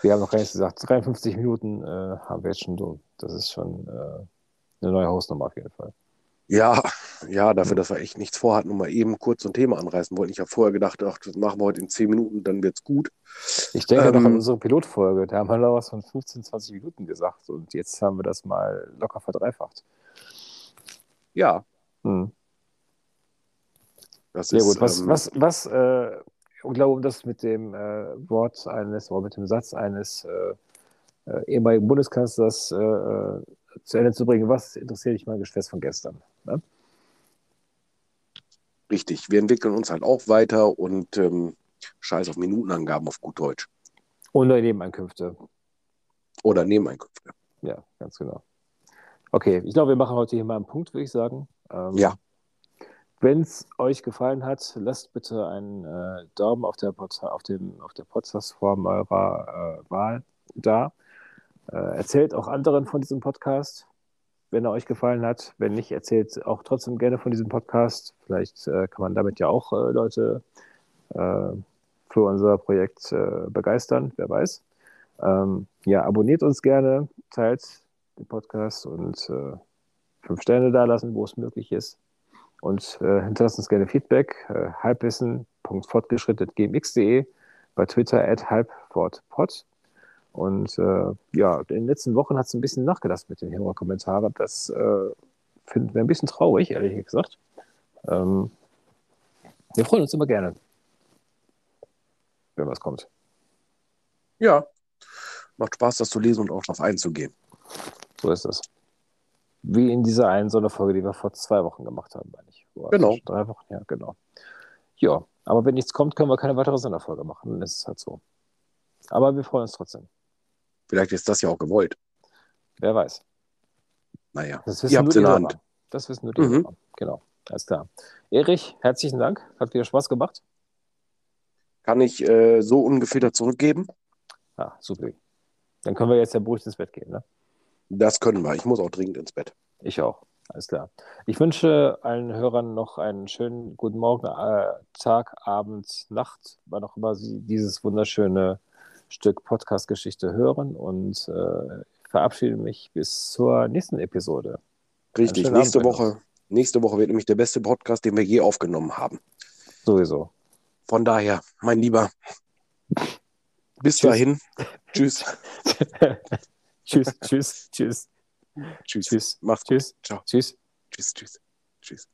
Wir haben noch gar nichts gesagt. 53 Minuten äh, haben wir jetzt schon so. Das ist schon äh, eine neue Hausnummer auf jeden Fall. Ja, ja, dafür, dass wir echt nichts vorhatten und mal eben kurz so ein Thema anreißen wollten. Ich habe vorher gedacht, ach, das machen wir heute in 10 Minuten, dann wird's gut. Ich denke noch an Ähm, unsere Pilotfolge. Da haben wir noch was von 15, 20 Minuten gesagt. Und jetzt haben wir das mal locker verdreifacht. Ja, Hm. das Sehr ist, gut. Was, ähm, was, was, äh, ich glaube, um das mit dem äh, Wort eines oder mit dem Satz eines äh, äh, ehemaligen Bundeskanzlers äh, äh, zu Ende zu bringen, was interessiert dich mein Geschwätz von gestern? Ne? richtig. Wir entwickeln uns halt auch weiter und ähm, scheiß auf Minutenangaben auf gut Deutsch. Ohne Nebeneinkünfte. Oder Nebeneinkünfte. Ja, ganz genau. Okay, ich glaube, wir machen heute hier mal einen Punkt, würde ich sagen. Ähm, Ja. Wenn es euch gefallen hat, lasst bitte einen äh, Daumen auf der, Pod auf auf der Podcast-Form eurer äh, Wahl da. Äh, erzählt auch anderen von diesem Podcast, wenn er euch gefallen hat. Wenn nicht, erzählt auch trotzdem gerne von diesem Podcast. Vielleicht äh, kann man damit ja auch äh, Leute äh, für unser Projekt begeistern, wer weiß. Ähm, ja, abonniert uns gerne, teilt den Podcast und fünf Sterne da lassen, wo es möglich ist. Und äh, hinterlasst uns gerne Feedback. Äh, halbwissen.fortgeschritten.gmx.de bei Twitter at halbfortpod. Und äh, ja, in den letzten Wochen hat es ein bisschen nachgelassen mit den Hörerkommentaren. Das äh, finden wir ein bisschen traurig, ehrlich gesagt. Ähm, wir freuen uns immer gerne, wenn was kommt. Ja, macht Spaß, das zu lesen und auch darauf einzugehen. So ist es. Wie in dieser einen Sonderfolge, die wir vor zwei Wochen gemacht haben, meine ich. Boah, Genau. Drei Wochen, ja, genau. Ja, aber wenn nichts kommt, können wir keine weitere Sonderfolge machen. Dann ist es halt so. Aber wir freuen uns trotzdem. Vielleicht ist das ja auch gewollt. Wer weiß. Naja, Das ihr habt in der Hörer. Hand. Das wissen nur die Mhm. Hörer. Genau, alles klar. Erich, herzlichen Dank. Hat wieder Spaß gemacht. Kann ich äh, so ungefiltert zurückgeben? Ah, super. Dann können wir jetzt ja beruhigt ins Bett gehen, ne? Das können wir. Ich muss auch dringend ins Bett. Ich auch. Alles klar. Ich wünsche allen Hörern noch einen schönen guten Morgen, äh, Tag, Abend, Nacht, wann auch immer Sie dieses wunderschöne Stück Podcast-Geschichte hören und äh, verabschiede mich bis zur nächsten Episode. Richtig. Nächste Abend, Woche, nächste Woche wird nämlich der beste Podcast, den wir je aufgenommen haben. Sowieso. Von daher, mein Lieber, bis Tschüss. dahin. Tschüss. *laughs* tschüss, tschüss, tschüss, Tschüss. tschüss, Mach's gut. Ciao. tschüss. Tschüss, tschüss. Tschüss.